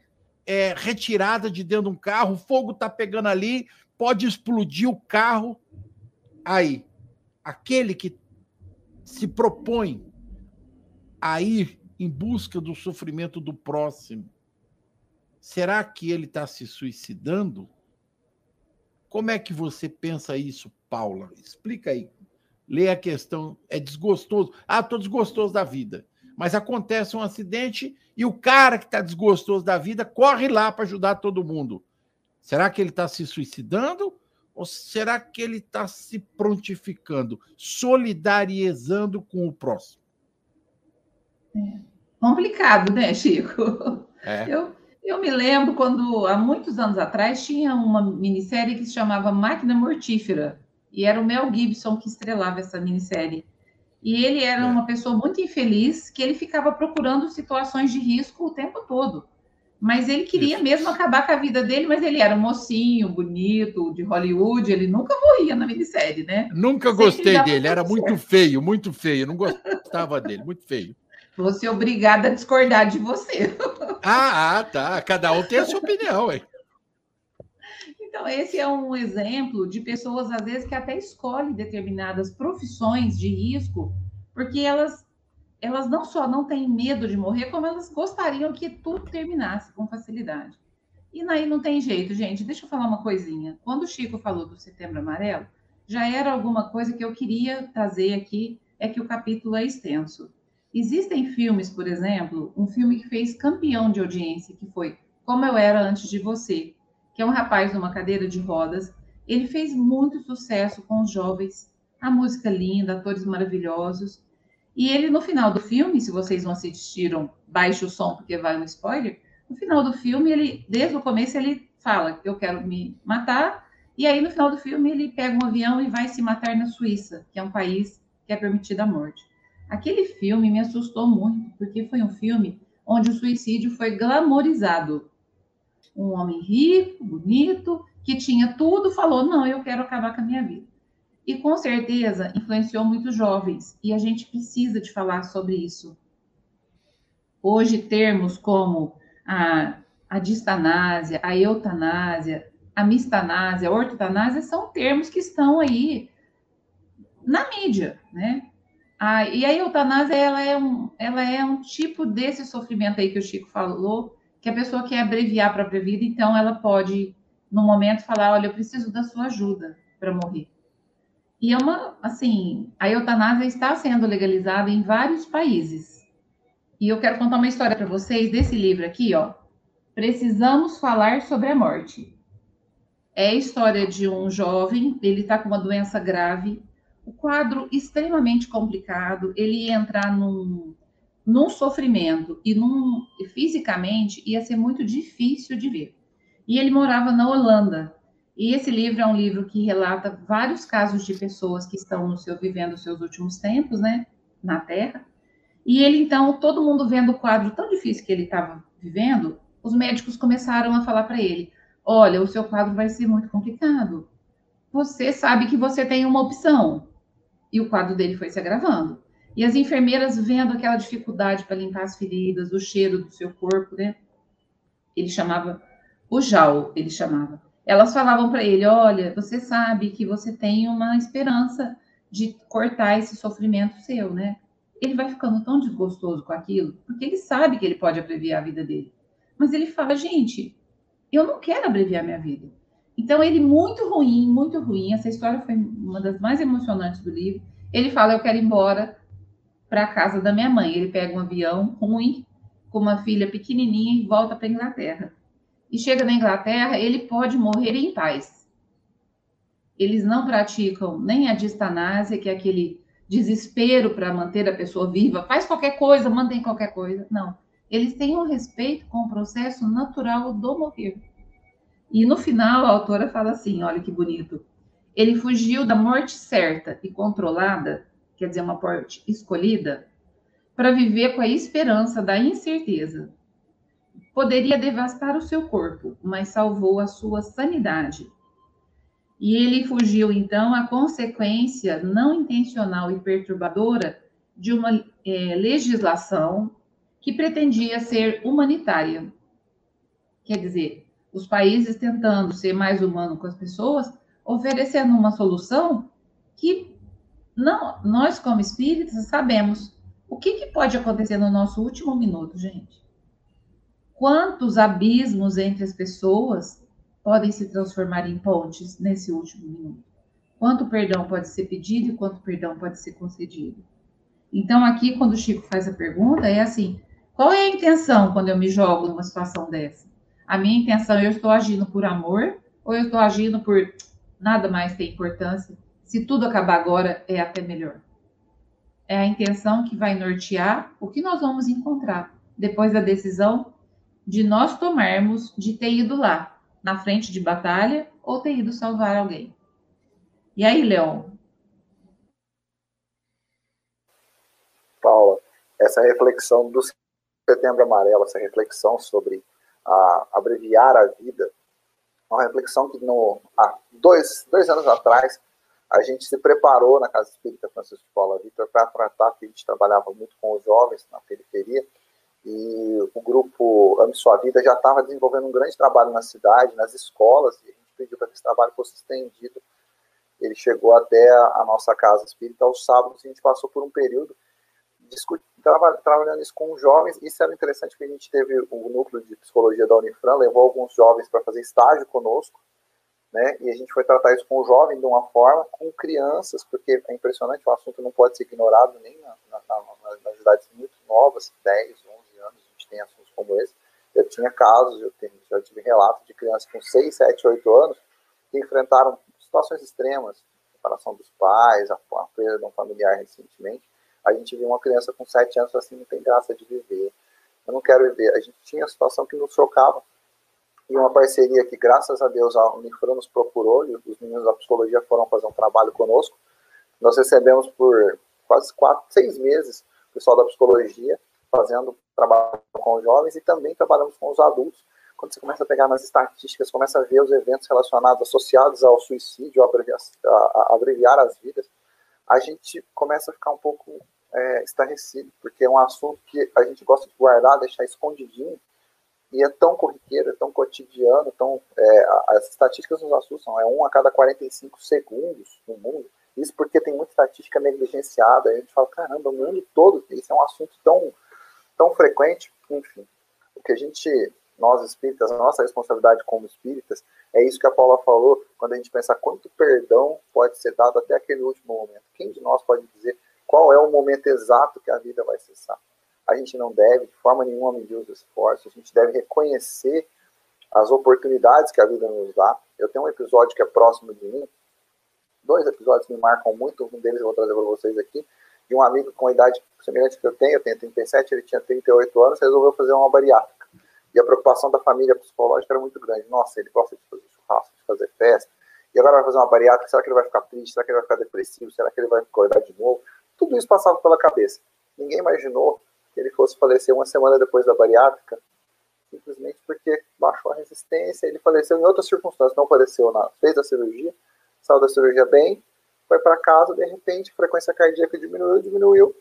S3: é, retirada de dentro de um carro, o fogo está pegando ali, pode explodir o carro. Aí, aquele que se propõe a ir em busca do sofrimento do próximo, será que ele está se suicidando? Como é que você pensa isso, Paula? Explica aí. Lê a questão. É desgostoso. Ah, estou desgostoso da vida. Mas acontece um acidente e o cara que está desgostoso da vida corre lá para ajudar todo mundo. Será que ele está se suicidando? Ou será que ele está se prontificando, solidarizando com o próximo?
S5: É. Complicado, né, Chico? É. Eu, eu me lembro quando, há muitos anos atrás, tinha uma minissérie que se chamava Máquina Mortífera. E era o Mel Gibson que estrelava essa minissérie. E ele era é. uma pessoa muito infeliz, que ele ficava procurando situações de risco o tempo todo. Mas ele queria Isso. mesmo acabar com a vida dele, mas ele era um mocinho, bonito, de Hollywood, ele nunca morria na minissérie, né?
S3: Nunca Sempre gostei dele, era muito feio, muito feio, não gostava dele, muito feio.
S5: Vou ser obrigada a discordar de você.
S3: Ah, ah, tá. Cada um tem a sua opinião, hein?
S5: Então, esse é um exemplo de pessoas, às vezes, que até escolhem determinadas profissões de risco, porque elas elas não só não têm medo de morrer, como elas gostariam que tudo terminasse com facilidade. E aí não tem jeito, gente. Deixa eu falar uma coisinha. Quando o Chico falou do Setembro Amarelo, já era alguma coisa que eu queria trazer aqui, é que o capítulo é extenso. Existem filmes, por exemplo, um filme que fez campeão de audiência, que foi Como Eu Era Antes de Você, que é um rapaz numa cadeira de rodas. Ele fez muito sucesso com os jovens, a música linda, atores maravilhosos. E ele, no final do filme, se vocês não assistiram, baixe o som porque vai um spoiler. No final do filme, ele, desde o começo, ele fala: Eu quero me matar. E aí, no final do filme, ele pega um avião e vai se matar na Suíça, que é um país que é permitida a morte. Aquele filme me assustou muito, porque foi um filme onde o suicídio foi glamorizado. Um homem rico, bonito, que tinha tudo, falou: Não, eu quero acabar com a minha vida. E com certeza influenciou muitos jovens, e a gente precisa de falar sobre isso. Hoje, termos como a, a distanásia, a eutanásia, a mistanásia, a ortotanásia são termos que estão aí na mídia, né? e a eutanásia ela é, um, ela é um tipo desse sofrimento aí que o Chico falou, que a pessoa quer abreviar a própria vida, então ela pode, no momento, falar: olha, eu preciso da sua ajuda para morrer. E é uma, assim, a eutanásia está sendo legalizada em vários países. E eu quero contar uma história para vocês desse livro aqui, ó. Precisamos falar sobre a morte. É a história de um jovem, ele está com uma doença grave, o quadro extremamente complicado, ele ia entrar num, num sofrimento e num, fisicamente ia ser muito difícil de ver. E ele morava na Holanda. E esse livro é um livro que relata vários casos de pessoas que estão seu vivendo os seus últimos tempos, né, na Terra. E ele então, todo mundo vendo o quadro tão difícil que ele estava vivendo, os médicos começaram a falar para ele: "Olha, o seu quadro vai ser muito complicado. Você sabe que você tem uma opção." E o quadro dele foi se agravando. E as enfermeiras vendo aquela dificuldade para limpar as feridas, o cheiro do seu corpo, né? Ele chamava o Jal, ele chamava. Elas falavam para ele: "Olha, você sabe que você tem uma esperança de cortar esse sofrimento seu, né?" Ele vai ficando tão desgostoso com aquilo, porque ele sabe que ele pode abreviar a vida dele. Mas ele fala: "Gente, eu não quero abreviar minha vida." Então ele muito ruim, muito ruim. Essa história foi uma das mais emocionantes do livro. Ele fala: "Eu quero ir embora para a casa da minha mãe. Ele pega um avião ruim, com uma filha pequenininha e volta para Inglaterra. E chega na Inglaterra, ele pode morrer em paz. Eles não praticam nem a distanásia, que é aquele desespero para manter a pessoa viva, faz qualquer coisa, mantém qualquer coisa. Não. Eles têm um respeito com o processo natural do morrer. E no final, a autora fala assim: olha que bonito. Ele fugiu da morte certa e controlada quer dizer, uma morte escolhida, para viver com a esperança da incerteza. Poderia devastar o seu corpo, mas salvou a sua sanidade. E ele fugiu, então, à consequência não intencional e perturbadora de uma é, legislação que pretendia ser humanitária. Quer dizer, os países tentando ser mais humano com as pessoas, oferecendo uma solução que não, nós como espíritas sabemos o que, que pode acontecer no nosso último minuto, gente. Quantos abismos entre as pessoas podem se transformar em pontes nesse último minuto? Quanto perdão pode ser pedido e quanto perdão pode ser concedido? Então, aqui, quando o Chico faz a pergunta, é assim: qual é a intenção quando eu me jogo numa situação dessa? A minha intenção, eu estou agindo por amor ou eu estou agindo por nada mais tem importância? Se tudo acabar agora, é até melhor. É a intenção que vai nortear o que nós vamos encontrar depois da decisão de nós tomarmos de ter ido lá, na frente de batalha, ou ter ido salvar alguém. E aí, Leon?
S6: Paula, essa reflexão do Setembro Amarelo, essa reflexão sobre a, abreviar a vida, uma reflexão que no, há dois, dois anos atrás a gente se preparou na Casa Espírita Francisco Paula Vitor para tratar, porque a gente trabalhava muito com os jovens na periferia, e o grupo Ame Sua Vida já estava desenvolvendo um grande trabalho na cidade, nas escolas, e a gente pediu para que esse trabalho fosse estendido. Ele chegou até a nossa Casa Espírita aos sábados, e a gente passou por um período trabalhando isso com jovens. Isso era interessante, porque a gente teve o núcleo de psicologia da Unifran, levou alguns jovens para fazer estágio conosco, né? E a gente foi tratar isso com o jovem de uma forma, com crianças, porque é impressionante, o assunto não pode ser ignorado nem na, na, na, nas idades muito novas, 10, 11 anos, a gente tem assuntos como esse. Eu tinha casos, eu tenho, já tive relatos de crianças com 6, 7, 8 anos que enfrentaram situações extremas, separação dos pais, a, a perda de um familiar recentemente. A gente viu uma criança com 7 anos assim, não tem graça de viver. Eu não quero viver. A gente tinha situação que nos chocava e uma parceria que, graças a Deus, a Unifran nos procurou, e os meninos da psicologia foram fazer um trabalho conosco. Nós recebemos por quase quatro, seis meses o pessoal da psicologia fazendo trabalho com os jovens e também trabalhamos com os adultos. Quando você começa a pegar nas estatísticas, começa a ver os eventos relacionados, associados ao suicídio, a abreviar, a abreviar as vidas, a gente começa a ficar um pouco é, estarrecido, porque é um assunto que a gente gosta de guardar, deixar escondidinho, e é tão corriqueiro, é tão cotidiano, tão, é, as estatísticas nos assustam, é um a cada 45 segundos no mundo, isso porque tem muita estatística negligenciada, a gente fala, caramba, o mundo todo, isso. É um assunto tão, tão frequente, enfim, o que a gente nós espíritas, a nossa responsabilidade como espíritas, é isso que a Paula falou, quando a gente pensa quanto perdão pode ser dado até aquele último momento. Quem de nós pode dizer qual é o momento exato que a vida vai cessar? A gente não deve, de forma nenhuma, medir os esforços, a gente deve reconhecer as oportunidades que a vida nos dá. Eu tenho um episódio que é próximo de mim, dois episódios me marcam muito, um deles eu vou trazer para vocês aqui, de um amigo com a idade semelhante que eu tenho, eu tenho 37, ele tinha 38 anos, resolveu fazer uma bariátrica. E a preocupação da família psicológica era muito grande. Nossa, ele gosta de fazer churrasco, de fazer festa, e agora vai fazer uma bariátrica, será que ele vai ficar triste? Será que ele vai ficar depressivo? Será que ele vai acordar de novo? Tudo isso passava pela cabeça. Ninguém imaginou que ele fosse falecer uma semana depois da bariátrica, simplesmente porque baixou a resistência, ele faleceu em outras circunstâncias, não faleceu na fez a cirurgia, saiu da cirurgia bem, foi para casa, de repente, a frequência cardíaca diminuiu, diminuiu,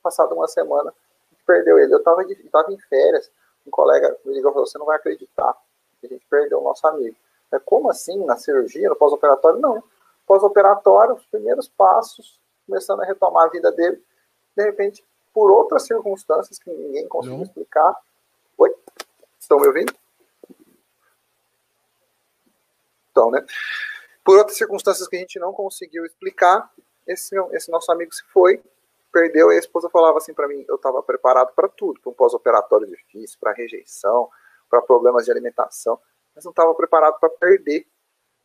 S6: passado uma semana, perdeu ele. Eu estava tava em férias, um colega me ligou e falou, você não vai acreditar, a gente perdeu o nosso amigo. É, como assim, na cirurgia, no pós-operatório? Não. Pós-operatório, os primeiros passos, começando a retomar a vida dele, de repente, por outras circunstâncias que ninguém conseguiu explicar. Oi? Estão me ouvindo? Então, né? Por outras circunstâncias que a gente não conseguiu explicar, esse, esse nosso amigo se foi, perdeu, e a esposa falava assim para mim, eu estava preparado para tudo, para um pós-operatório difícil, para rejeição, para problemas de alimentação, mas não estava preparado para perder,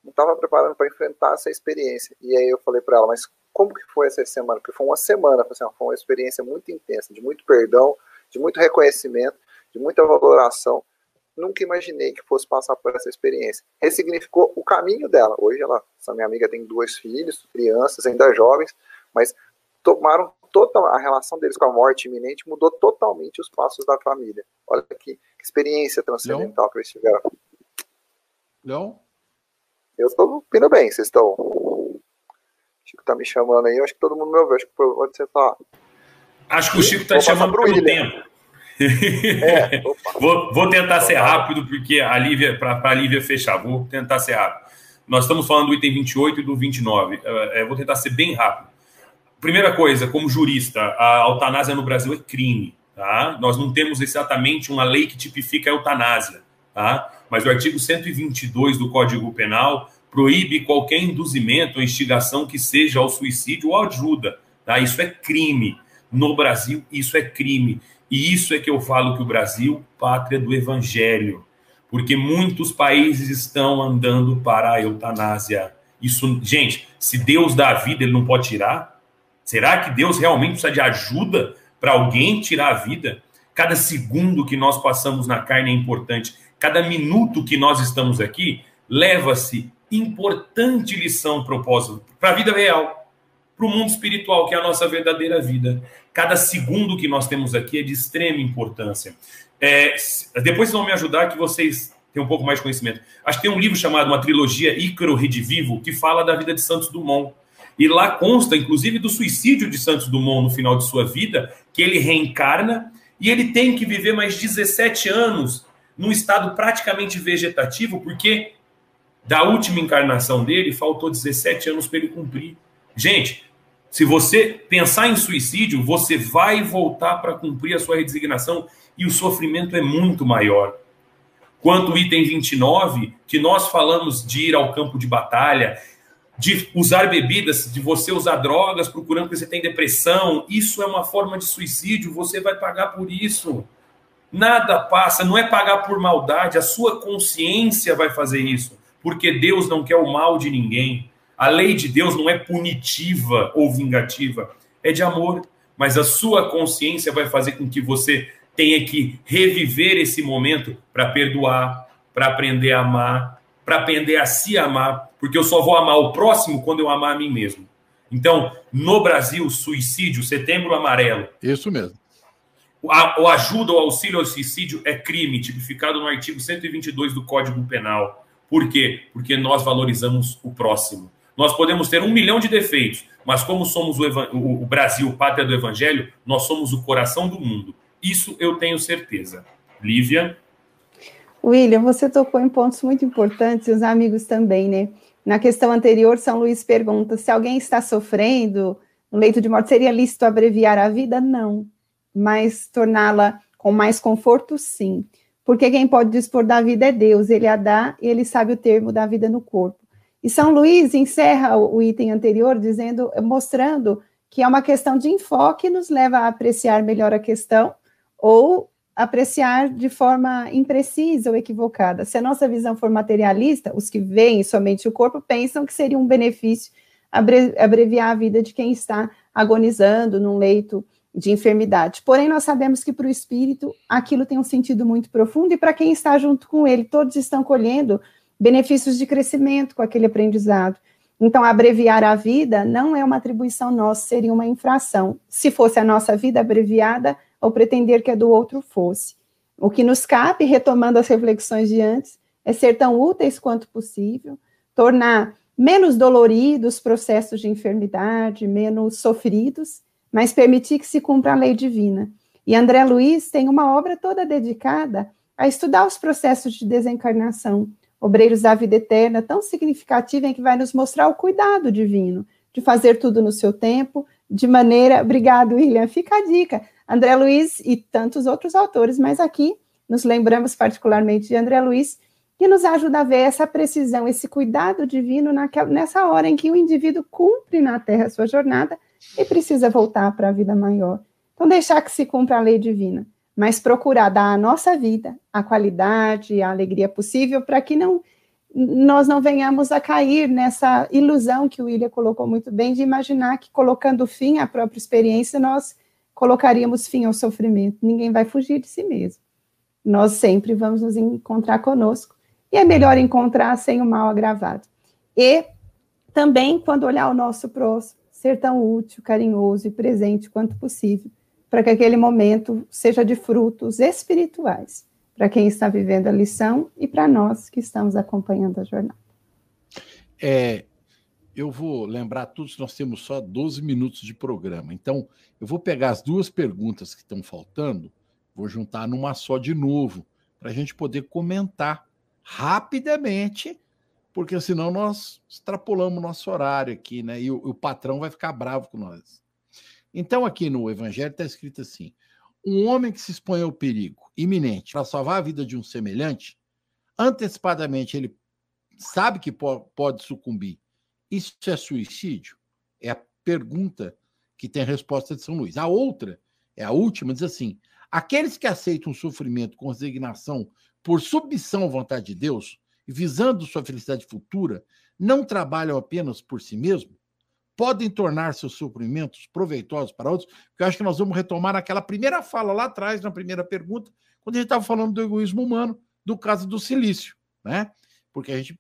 S6: não estava preparado para enfrentar essa experiência. E aí eu falei para ela, mas como que foi essa semana? Porque foi uma semana, assim, foi uma experiência muito intensa, de muito perdão, de muito reconhecimento, de muita valoração, nunca imaginei que fosse passar por essa experiência. Ressignificou o caminho dela. Hoje ela, essa minha amiga tem dois filhos, crianças, ainda jovens, mas tomaram toda a relação deles com a morte iminente mudou totalmente os passos da família. Olha que, que experiência transcendental Leon? que eles tiveram.
S3: Leon?
S6: Eu estou ouvindo bem, vocês estão. O Chico está me chamando aí, eu acho que todo mundo me ouviu, acho que pode ser falar.
S4: Acho que o Chico está chamando pelo tempo. É, vou, vou, tentar ser rápido, porque a Lívia, para a Lívia fechar, vou tentar ser rápido. Nós estamos falando do item 28 e do 29. É, é, vou tentar ser bem rápido. Primeira coisa, como jurista, a eutanásia no Brasil é crime. Tá? Nós não temos exatamente uma lei que tipifica a eutanásia. Tá? Mas o artigo 122 do Código Penal proíbe qualquer induzimento ou instigação que seja ao suicídio ou ajuda. Tá? Isso é crime. No Brasil, isso é crime. E isso é que eu falo que o Brasil, pátria do evangelho, porque muitos países estão andando para a eutanásia. Isso, gente, se Deus dá a vida, ele não pode tirar? Será que Deus realmente precisa de ajuda para alguém tirar a vida? Cada segundo que nós passamos na carne é importante. Cada minuto que nós estamos aqui leva-se importante lição, para a vida real para o mundo espiritual, que é a nossa verdadeira vida. Cada segundo que nós temos aqui é de extrema importância. É, depois vocês vão me ajudar que vocês têm um pouco mais de conhecimento. Acho que tem um livro chamado uma trilogia Ícaro Redivivo que fala da vida de Santos Dumont. E lá consta, inclusive, do suicídio de Santos Dumont no final de sua vida, que ele reencarna e ele tem que viver mais 17 anos num estado praticamente vegetativo, porque da última encarnação dele faltou 17 anos para ele cumprir. Gente, se você pensar em suicídio, você vai voltar para cumprir a sua redesignação e o sofrimento é muito maior. Quanto o item 29, que nós falamos de ir ao campo de batalha, de usar bebidas, de você usar drogas procurando que você tem depressão, isso é uma forma de suicídio, você vai pagar por isso. Nada passa, não é pagar por maldade, a sua consciência vai fazer isso, porque Deus não quer o mal de ninguém. A lei de Deus não é punitiva ou vingativa, é de amor. Mas a sua consciência vai fazer com que você tenha que reviver esse momento para perdoar, para aprender a amar, para aprender a se amar, porque eu só vou amar o próximo quando eu amar a mim mesmo. Então, no Brasil, suicídio, setembro amarelo.
S3: Isso mesmo.
S4: O ajuda ou auxílio ao suicídio é crime, tipificado no artigo 122 do Código Penal. Por quê? Porque nós valorizamos o próximo. Nós podemos ter um milhão de defeitos, mas como somos o, o, Brasil, pátria do Evangelho, nós somos o coração do mundo. Isso eu tenho certeza. Lívia?
S7: William, você tocou em pontos muito importantes, e os amigos também, né? Na questão anterior, São Luís pergunta se alguém está sofrendo no leito de morte, seria lícito abreviar a vida? Não, mas torná-la com mais conforto, sim. porque quem pode dispor da vida é Deus, ele a dá e ele sabe o termo da vida no corpo. E São Luís encerra o item anterior dizendo, mostrando que é uma questão de enfoque nos leva a apreciar melhor a questão ou apreciar de forma imprecisa ou equivocada. Se a nossa visão for materialista, os que veem somente o corpo pensam que seria um benefício abreviar a vida de quem está agonizando num leito de enfermidade. Porém, nós sabemos que para o espírito aquilo tem um sentido muito profundo e para quem está junto com ele, todos estão colhendo benefícios de crescimento com aquele aprendizado. Então, abreviar a vida não é uma atribuição nossa, seria uma infração. Se fosse a nossa vida abreviada, ou pretender que a do outro fosse. O que nos cabe, retomando as reflexões de antes, é ser tão úteis quanto possível, tornar menos doloridos processos de enfermidade, menos sofridos, mas permitir que se cumpra a lei divina. E André Luiz tem uma obra toda dedicada a estudar os processos de desencarnação, obreiros da vida eterna, tão significativa em que vai nos mostrar o cuidado divino, de fazer tudo no seu tempo, de maneira. Obrigado, William. Fica a dica. André Luiz e tantos outros autores, mas aqui nos lembramos particularmente de André Luiz, que nos ajuda a ver essa precisão, esse cuidado divino naquela, nessa hora em que o indivíduo cumpre na Terra a sua jornada e precisa voltar para a vida maior. Então, deixar que se cumpra a lei divina, mas procurar dar à nossa vida a qualidade, a alegria possível para que não nós não venhamos a cair nessa ilusão que o William colocou muito bem de imaginar que colocando fim à própria experiência nós colocaríamos fim ao sofrimento. Ninguém vai fugir de si mesmo. Nós sempre vamos nos encontrar conosco. E é melhor encontrar sem o mal agravado. E também, quando olhar o nosso próximo, ser tão útil, carinhoso e presente quanto possível, para que aquele momento seja de frutos espirituais, para quem está vivendo a lição e para nós que estamos acompanhando a jornada.
S3: É, eu vou lembrar todos, nós temos só 12 minutos de programa. Então, eu vou pegar as duas perguntas que estão faltando, vou juntar numa só de novo, para a gente poder comentar rapidamente, porque senão nós extrapolamos nosso horário aqui, né? E o, o patrão vai ficar bravo com nós. Então, aqui no Evangelho está escrito assim: um homem que se expõe ao perigo iminente para salvar a vida de um semelhante, antecipadamente ele sabe que pode sucumbir isso é suicídio? É a pergunta que tem a resposta de São Luís. A outra, é a última, diz assim: aqueles que aceitam o sofrimento com resignação por submissão à vontade de Deus, visando sua felicidade futura, não trabalham apenas por si mesmo? Podem tornar seus sofrimentos proveitosos para outros? Porque eu acho que nós vamos retomar aquela primeira fala lá atrás, na primeira pergunta, quando a gente estava falando do egoísmo humano, do caso do silício, né? Porque a gente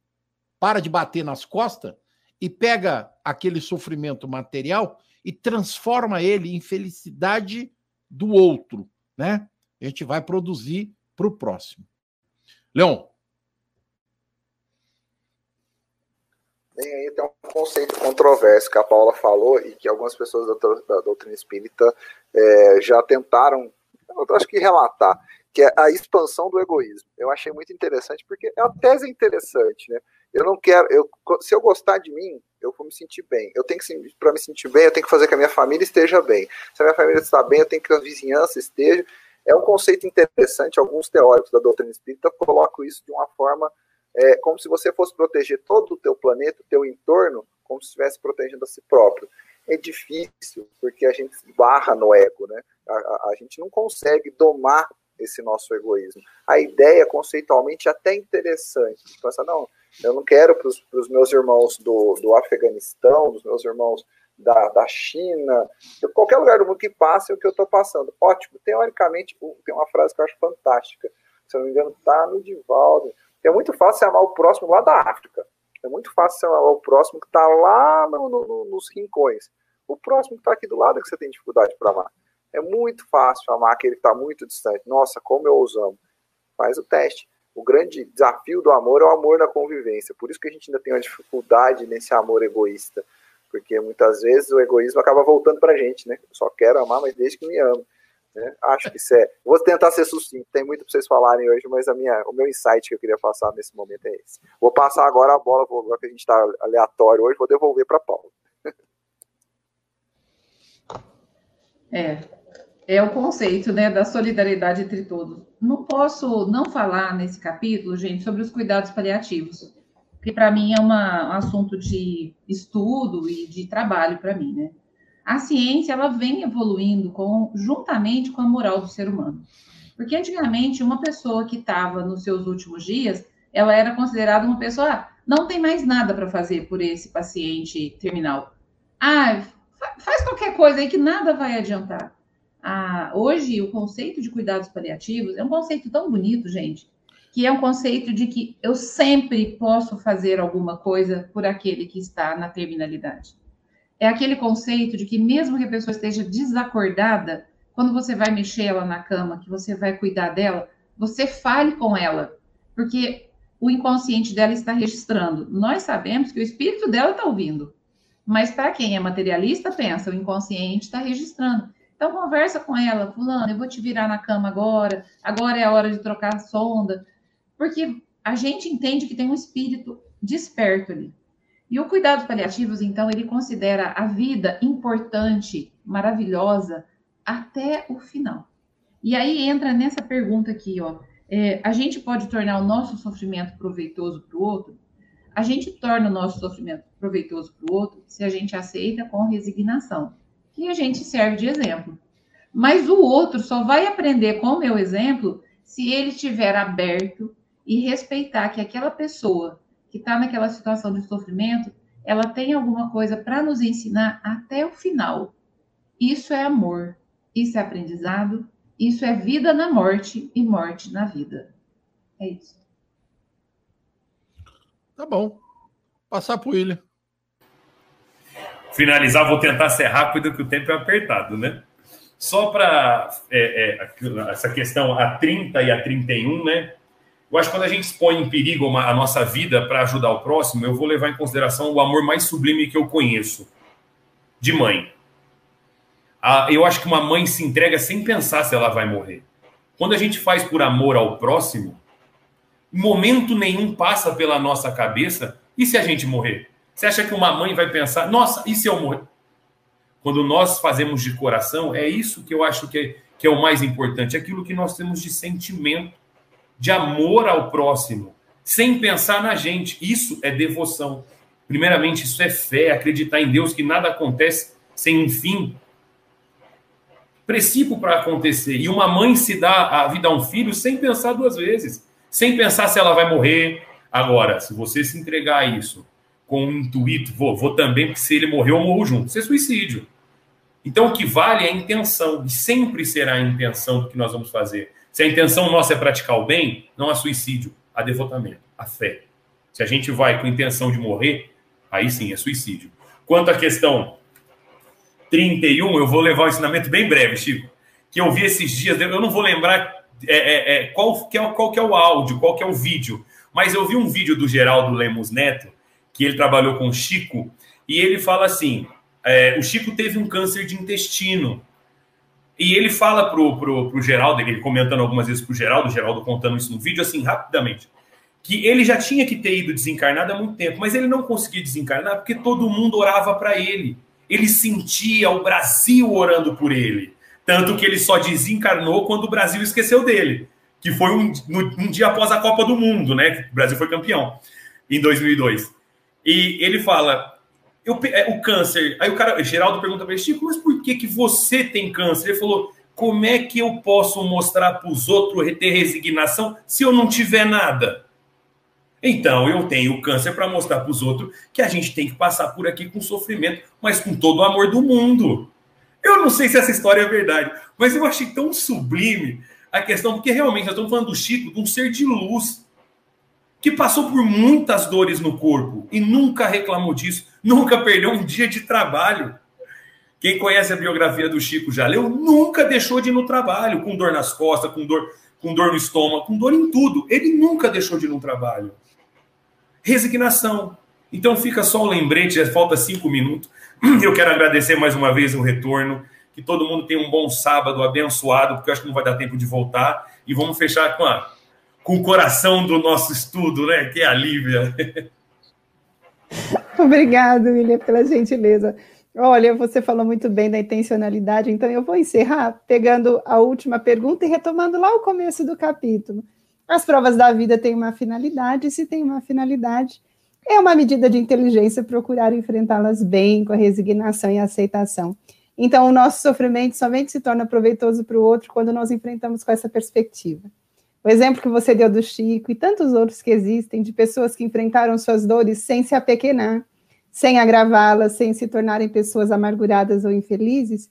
S3: para de bater nas costas e pega aquele sofrimento material e transforma ele em felicidade do outro, né? A gente vai produzir para o próximo. Leon.
S6: Bem, aí tem um conceito controverso que a Paula falou e que algumas pessoas da, da doutrina espírita é, já tentaram, eu acho que relatar, que é a expansão do egoísmo. Eu achei muito interessante, porque a tese é interessante, né? Eu não quero, eu, se eu gostar de mim, eu vou me sentir bem. Eu tenho que, para me sentir bem, eu tenho que fazer que a minha família esteja bem. Se a minha família está bem, eu tenho que a vizinhança esteja. É um conceito interessante. Alguns teóricos da doutrina espírita colocam isso de uma forma é, como se você fosse proteger todo o teu planeta, o teu entorno, como se estivesse protegendo a si próprio. É difícil, porque a gente barra no ego, né? A, a, a gente não consegue domar esse nosso egoísmo. A ideia, conceitualmente, é até interessante. Pensa, não, eu não quero para os meus irmãos do, do Afeganistão, dos meus irmãos da, da China, de qualquer lugar do mundo que passe o que eu estou passando. Ótimo. Teoricamente, tem uma frase que eu acho fantástica. Se eu não me engano, está no Divaldo. É muito fácil amar o próximo lá da África. É muito fácil amar o próximo que está lá no, no, nos rincões. O próximo que está aqui do lado é que você tem dificuldade para amar. É muito fácil amar aquele que está muito distante. Nossa, como eu os amo. Faz o teste o grande desafio do amor é o amor na convivência. Por isso que a gente ainda tem uma dificuldade nesse amor egoísta. Porque muitas vezes o egoísmo acaba voltando para a gente, né? Eu só quero amar, mas desde que me amo. Né? Acho que isso é. Vou tentar ser sucinto, tem muito para vocês falarem hoje, mas a minha, o meu insight que eu queria passar nesse momento é esse. Vou passar agora a bola, agora que a gente está aleatório hoje, vou devolver para Paulo.
S5: É, é o conceito né, da solidariedade entre todos. Não posso não falar nesse capítulo, gente, sobre os cuidados paliativos, que para mim é uma, um assunto de estudo e de trabalho para mim, né? A ciência ela vem evoluindo com, juntamente com a moral do ser humano. Porque antigamente uma pessoa que estava nos seus últimos dias, ela era considerada uma pessoa, ah, não tem mais nada para fazer por esse paciente terminal. Ah, faz qualquer coisa aí que nada vai adiantar. Ah, hoje, o conceito de cuidados paliativos é um conceito tão bonito, gente, que é um conceito de que eu sempre posso fazer alguma coisa por aquele que está na terminalidade. É aquele conceito de que, mesmo que a pessoa esteja desacordada, quando você vai mexer ela na cama, que você vai cuidar dela, você fale com ela, porque o inconsciente dela está registrando. Nós sabemos que o espírito dela está ouvindo, mas para quem é materialista, pensa, o inconsciente está registrando. Então, conversa com ela, fulano, eu vou te virar na cama agora, agora é a hora de trocar a sonda, porque a gente entende que tem um espírito desperto ali. E o cuidados paliativos, então, ele considera a vida importante, maravilhosa, até o final. E aí entra nessa pergunta aqui, ó. É, a gente pode tornar o nosso sofrimento proveitoso para o outro? A gente torna o nosso sofrimento proveitoso para o outro se a gente aceita com resignação, que a gente serve de exemplo. Mas o outro só vai aprender com o meu exemplo se ele estiver aberto e respeitar que aquela pessoa que está naquela situação de sofrimento, ela tem alguma coisa para nos ensinar até o final. Isso é amor, isso é aprendizado, isso é vida na morte e morte na vida. É isso.
S3: Tá bom. Passar para o William.
S4: Finalizar, vou tentar ser rápido, que o tempo é apertado, né? Só para é, é, essa questão a 30 e a 31, né? Eu acho que quando a gente expõe em perigo uma, a nossa vida para ajudar o próximo, eu vou levar em consideração o amor mais sublime que eu conheço, de mãe. A, eu acho que uma mãe se entrega sem pensar se ela vai morrer. Quando a gente faz por amor ao próximo, momento nenhum passa pela nossa cabeça, e se a gente morrer? Você acha que uma mãe vai pensar, nossa, e se eu morrer? Quando nós fazemos de coração, é isso que eu acho que é, que é o mais importante, aquilo que nós temos de sentimento de amor ao próximo, sem pensar na gente. Isso é devoção. Primeiramente, isso é fé, acreditar em Deus, que nada acontece sem um fim. Princípio para acontecer. E uma mãe se dá a vida a um filho sem pensar duas vezes, sem pensar se ela vai morrer. Agora, se você se entregar a isso com um intuito, vou, vou também, porque se ele morrer, eu morro junto. Isso é suicídio. Então, o que vale é a intenção, e sempre será a intenção do que nós vamos fazer. Se a intenção nossa é praticar o bem, não há suicídio, há devotamento, há fé. Se a gente vai com intenção de morrer, aí sim é suicídio. Quanto à questão 31, eu vou levar um ensinamento bem breve, Chico, que eu vi esses dias, eu não vou lembrar é, é, é, qual, que é, qual que é o áudio, qual que é o vídeo, mas eu vi um vídeo do Geraldo Lemos Neto, que ele trabalhou com o Chico, e ele fala assim: é, o Chico teve um câncer de intestino e ele fala pro, pro, pro Geraldo, ele comentando algumas vezes pro Geraldo, Geraldo contando isso no vídeo, assim, rapidamente, que ele já tinha que ter ido desencarnado há muito tempo, mas ele não conseguia desencarnar porque todo mundo orava para ele. Ele sentia o Brasil orando por ele. Tanto que ele só desencarnou quando o Brasil esqueceu dele, que foi um, um dia após a Copa do Mundo, né? O Brasil foi campeão em 2002. E ele fala: eu, é, o câncer. Aí o cara, Geraldo pergunta para ele, Chico, mas por que, que você tem câncer? Ele falou, como é que eu posso mostrar para os outros ter resignação se eu não tiver nada? Então, eu tenho câncer para mostrar para os outros que a gente tem que passar por aqui com sofrimento, mas com todo o amor do mundo. Eu não sei se essa história é verdade, mas eu achei tão sublime a questão, porque realmente nós estamos falando do Chico, de um ser de luz, que passou por muitas dores no corpo e nunca reclamou disso, nunca perdeu um dia de trabalho. Quem conhece a biografia do Chico já leu, nunca deixou de ir no trabalho, com dor nas costas, com dor, com dor no estômago, com dor em tudo. Ele nunca deixou de ir no trabalho. Resignação. Então fica só o lembrete, já falta cinco minutos. Eu quero agradecer mais uma vez o retorno. Que todo mundo tenha um bom sábado abençoado, porque eu acho que não vai dar tempo de voltar. E vamos fechar com a com o coração do nosso estudo, né? Que é a Lívia.
S7: Obrigado, William, pela gentileza. Olha, você falou muito bem da intencionalidade, então eu vou encerrar pegando a última pergunta e retomando lá o começo do capítulo. As provas da vida têm uma finalidade, e se tem uma finalidade, é uma medida de inteligência procurar enfrentá-las bem, com a resignação e a aceitação. Então, o nosso sofrimento somente se torna proveitoso para o outro quando nós enfrentamos com essa perspectiva. O exemplo que você deu do Chico e tantos outros que existem, de pessoas que enfrentaram suas dores sem se apequenar, sem agravá-las, sem se tornarem pessoas amarguradas ou infelizes,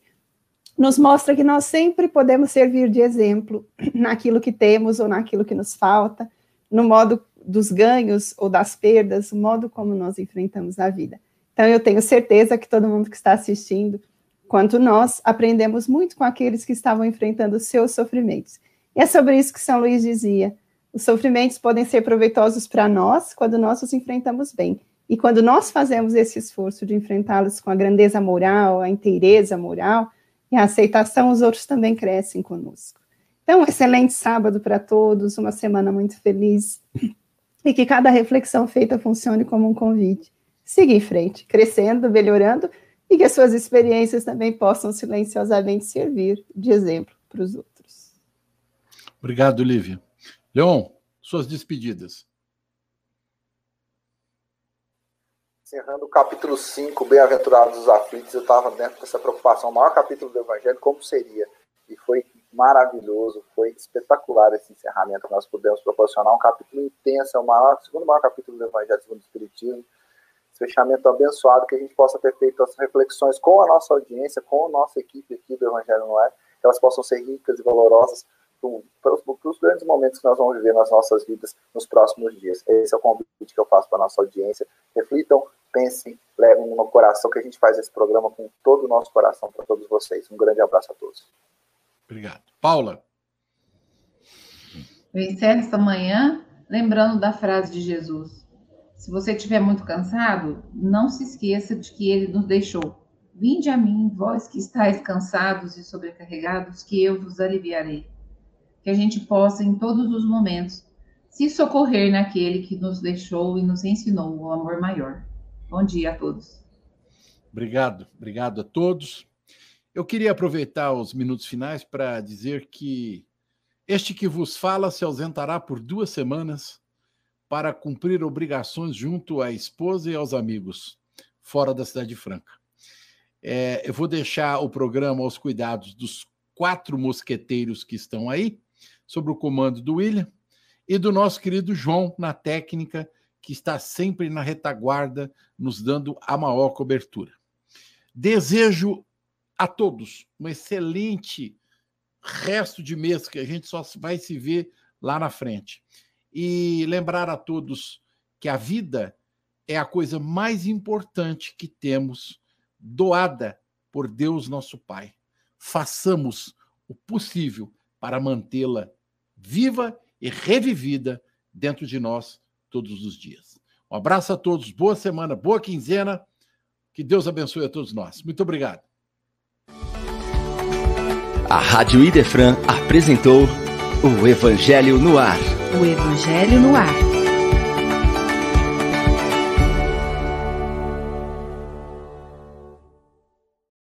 S7: nos mostra que nós sempre podemos servir de exemplo naquilo que temos ou naquilo que nos falta, no modo dos ganhos ou das perdas, o modo como nós enfrentamos a vida. Então, eu tenho certeza que todo mundo que está assistindo, quanto nós, aprendemos muito com aqueles que estavam enfrentando seus sofrimentos. E é sobre isso que São Luís dizia: os sofrimentos podem ser proveitosos para nós quando nós os enfrentamos bem, e quando nós fazemos esse esforço de enfrentá-los com a grandeza moral, a inteireza moral e a aceitação, os outros também crescem conosco. Então, um excelente sábado para todos, uma semana muito feliz e que cada reflexão feita funcione como um convite. Siga em frente, crescendo, melhorando e que as suas experiências também possam silenciosamente servir de exemplo para os outros.
S3: Obrigado, Lívia. Leon, suas despedidas.
S6: encerrando o capítulo 5, Bem-aventurados os aflitos, eu estava dentro dessa preocupação, o maior capítulo do Evangelho, como seria? E foi maravilhoso, foi espetacular esse encerramento nós pudemos proporcionar, um capítulo intenso, é o maior, segundo maior capítulo do Evangelho segundo o Espiritismo, esse fechamento abençoado, que a gente possa ter feito as reflexões com a nossa audiência, com a nossa equipe aqui do Evangelho no é, que elas possam ser ricas e valorosas para os grandes momentos que nós vamos viver nas nossas vidas nos próximos dias. Esse é o convite que eu faço para a nossa audiência. Reflitam, pensem, levem no coração que a gente faz esse programa com todo o nosso coração para todos vocês. Um grande abraço a todos.
S3: Obrigado. Paula.
S5: Eu encerro esta manhã lembrando da frase de Jesus. Se você estiver muito cansado, não se esqueça de que ele nos deixou. Vinde a mim, vós que estáis cansados e sobrecarregados, que eu vos aliviarei. Que a gente possa, em todos os momentos, se socorrer naquele que nos deixou e nos ensinou o amor maior. Bom dia a todos.
S3: Obrigado, obrigado a todos. Eu queria aproveitar os minutos finais para dizer que este que vos fala se ausentará por duas semanas para cumprir obrigações junto à esposa e aos amigos, fora da Cidade Franca. É, eu vou deixar o programa aos cuidados dos quatro mosqueteiros que estão aí, sob o comando do William, e do nosso querido João na técnica que está sempre na retaguarda, nos dando a maior cobertura. Desejo a todos um excelente resto de mês, que a gente só vai se ver lá na frente. E lembrar a todos que a vida é a coisa mais importante que temos, doada por Deus nosso Pai. Façamos o possível para mantê-la viva e revivida dentro de nós todos os dias. Um abraço a todos, boa semana, boa quinzena. Que Deus abençoe a todos nós. Muito obrigado.
S2: A Rádio Idefran apresentou o Evangelho no Ar.
S1: O Evangelho no Ar.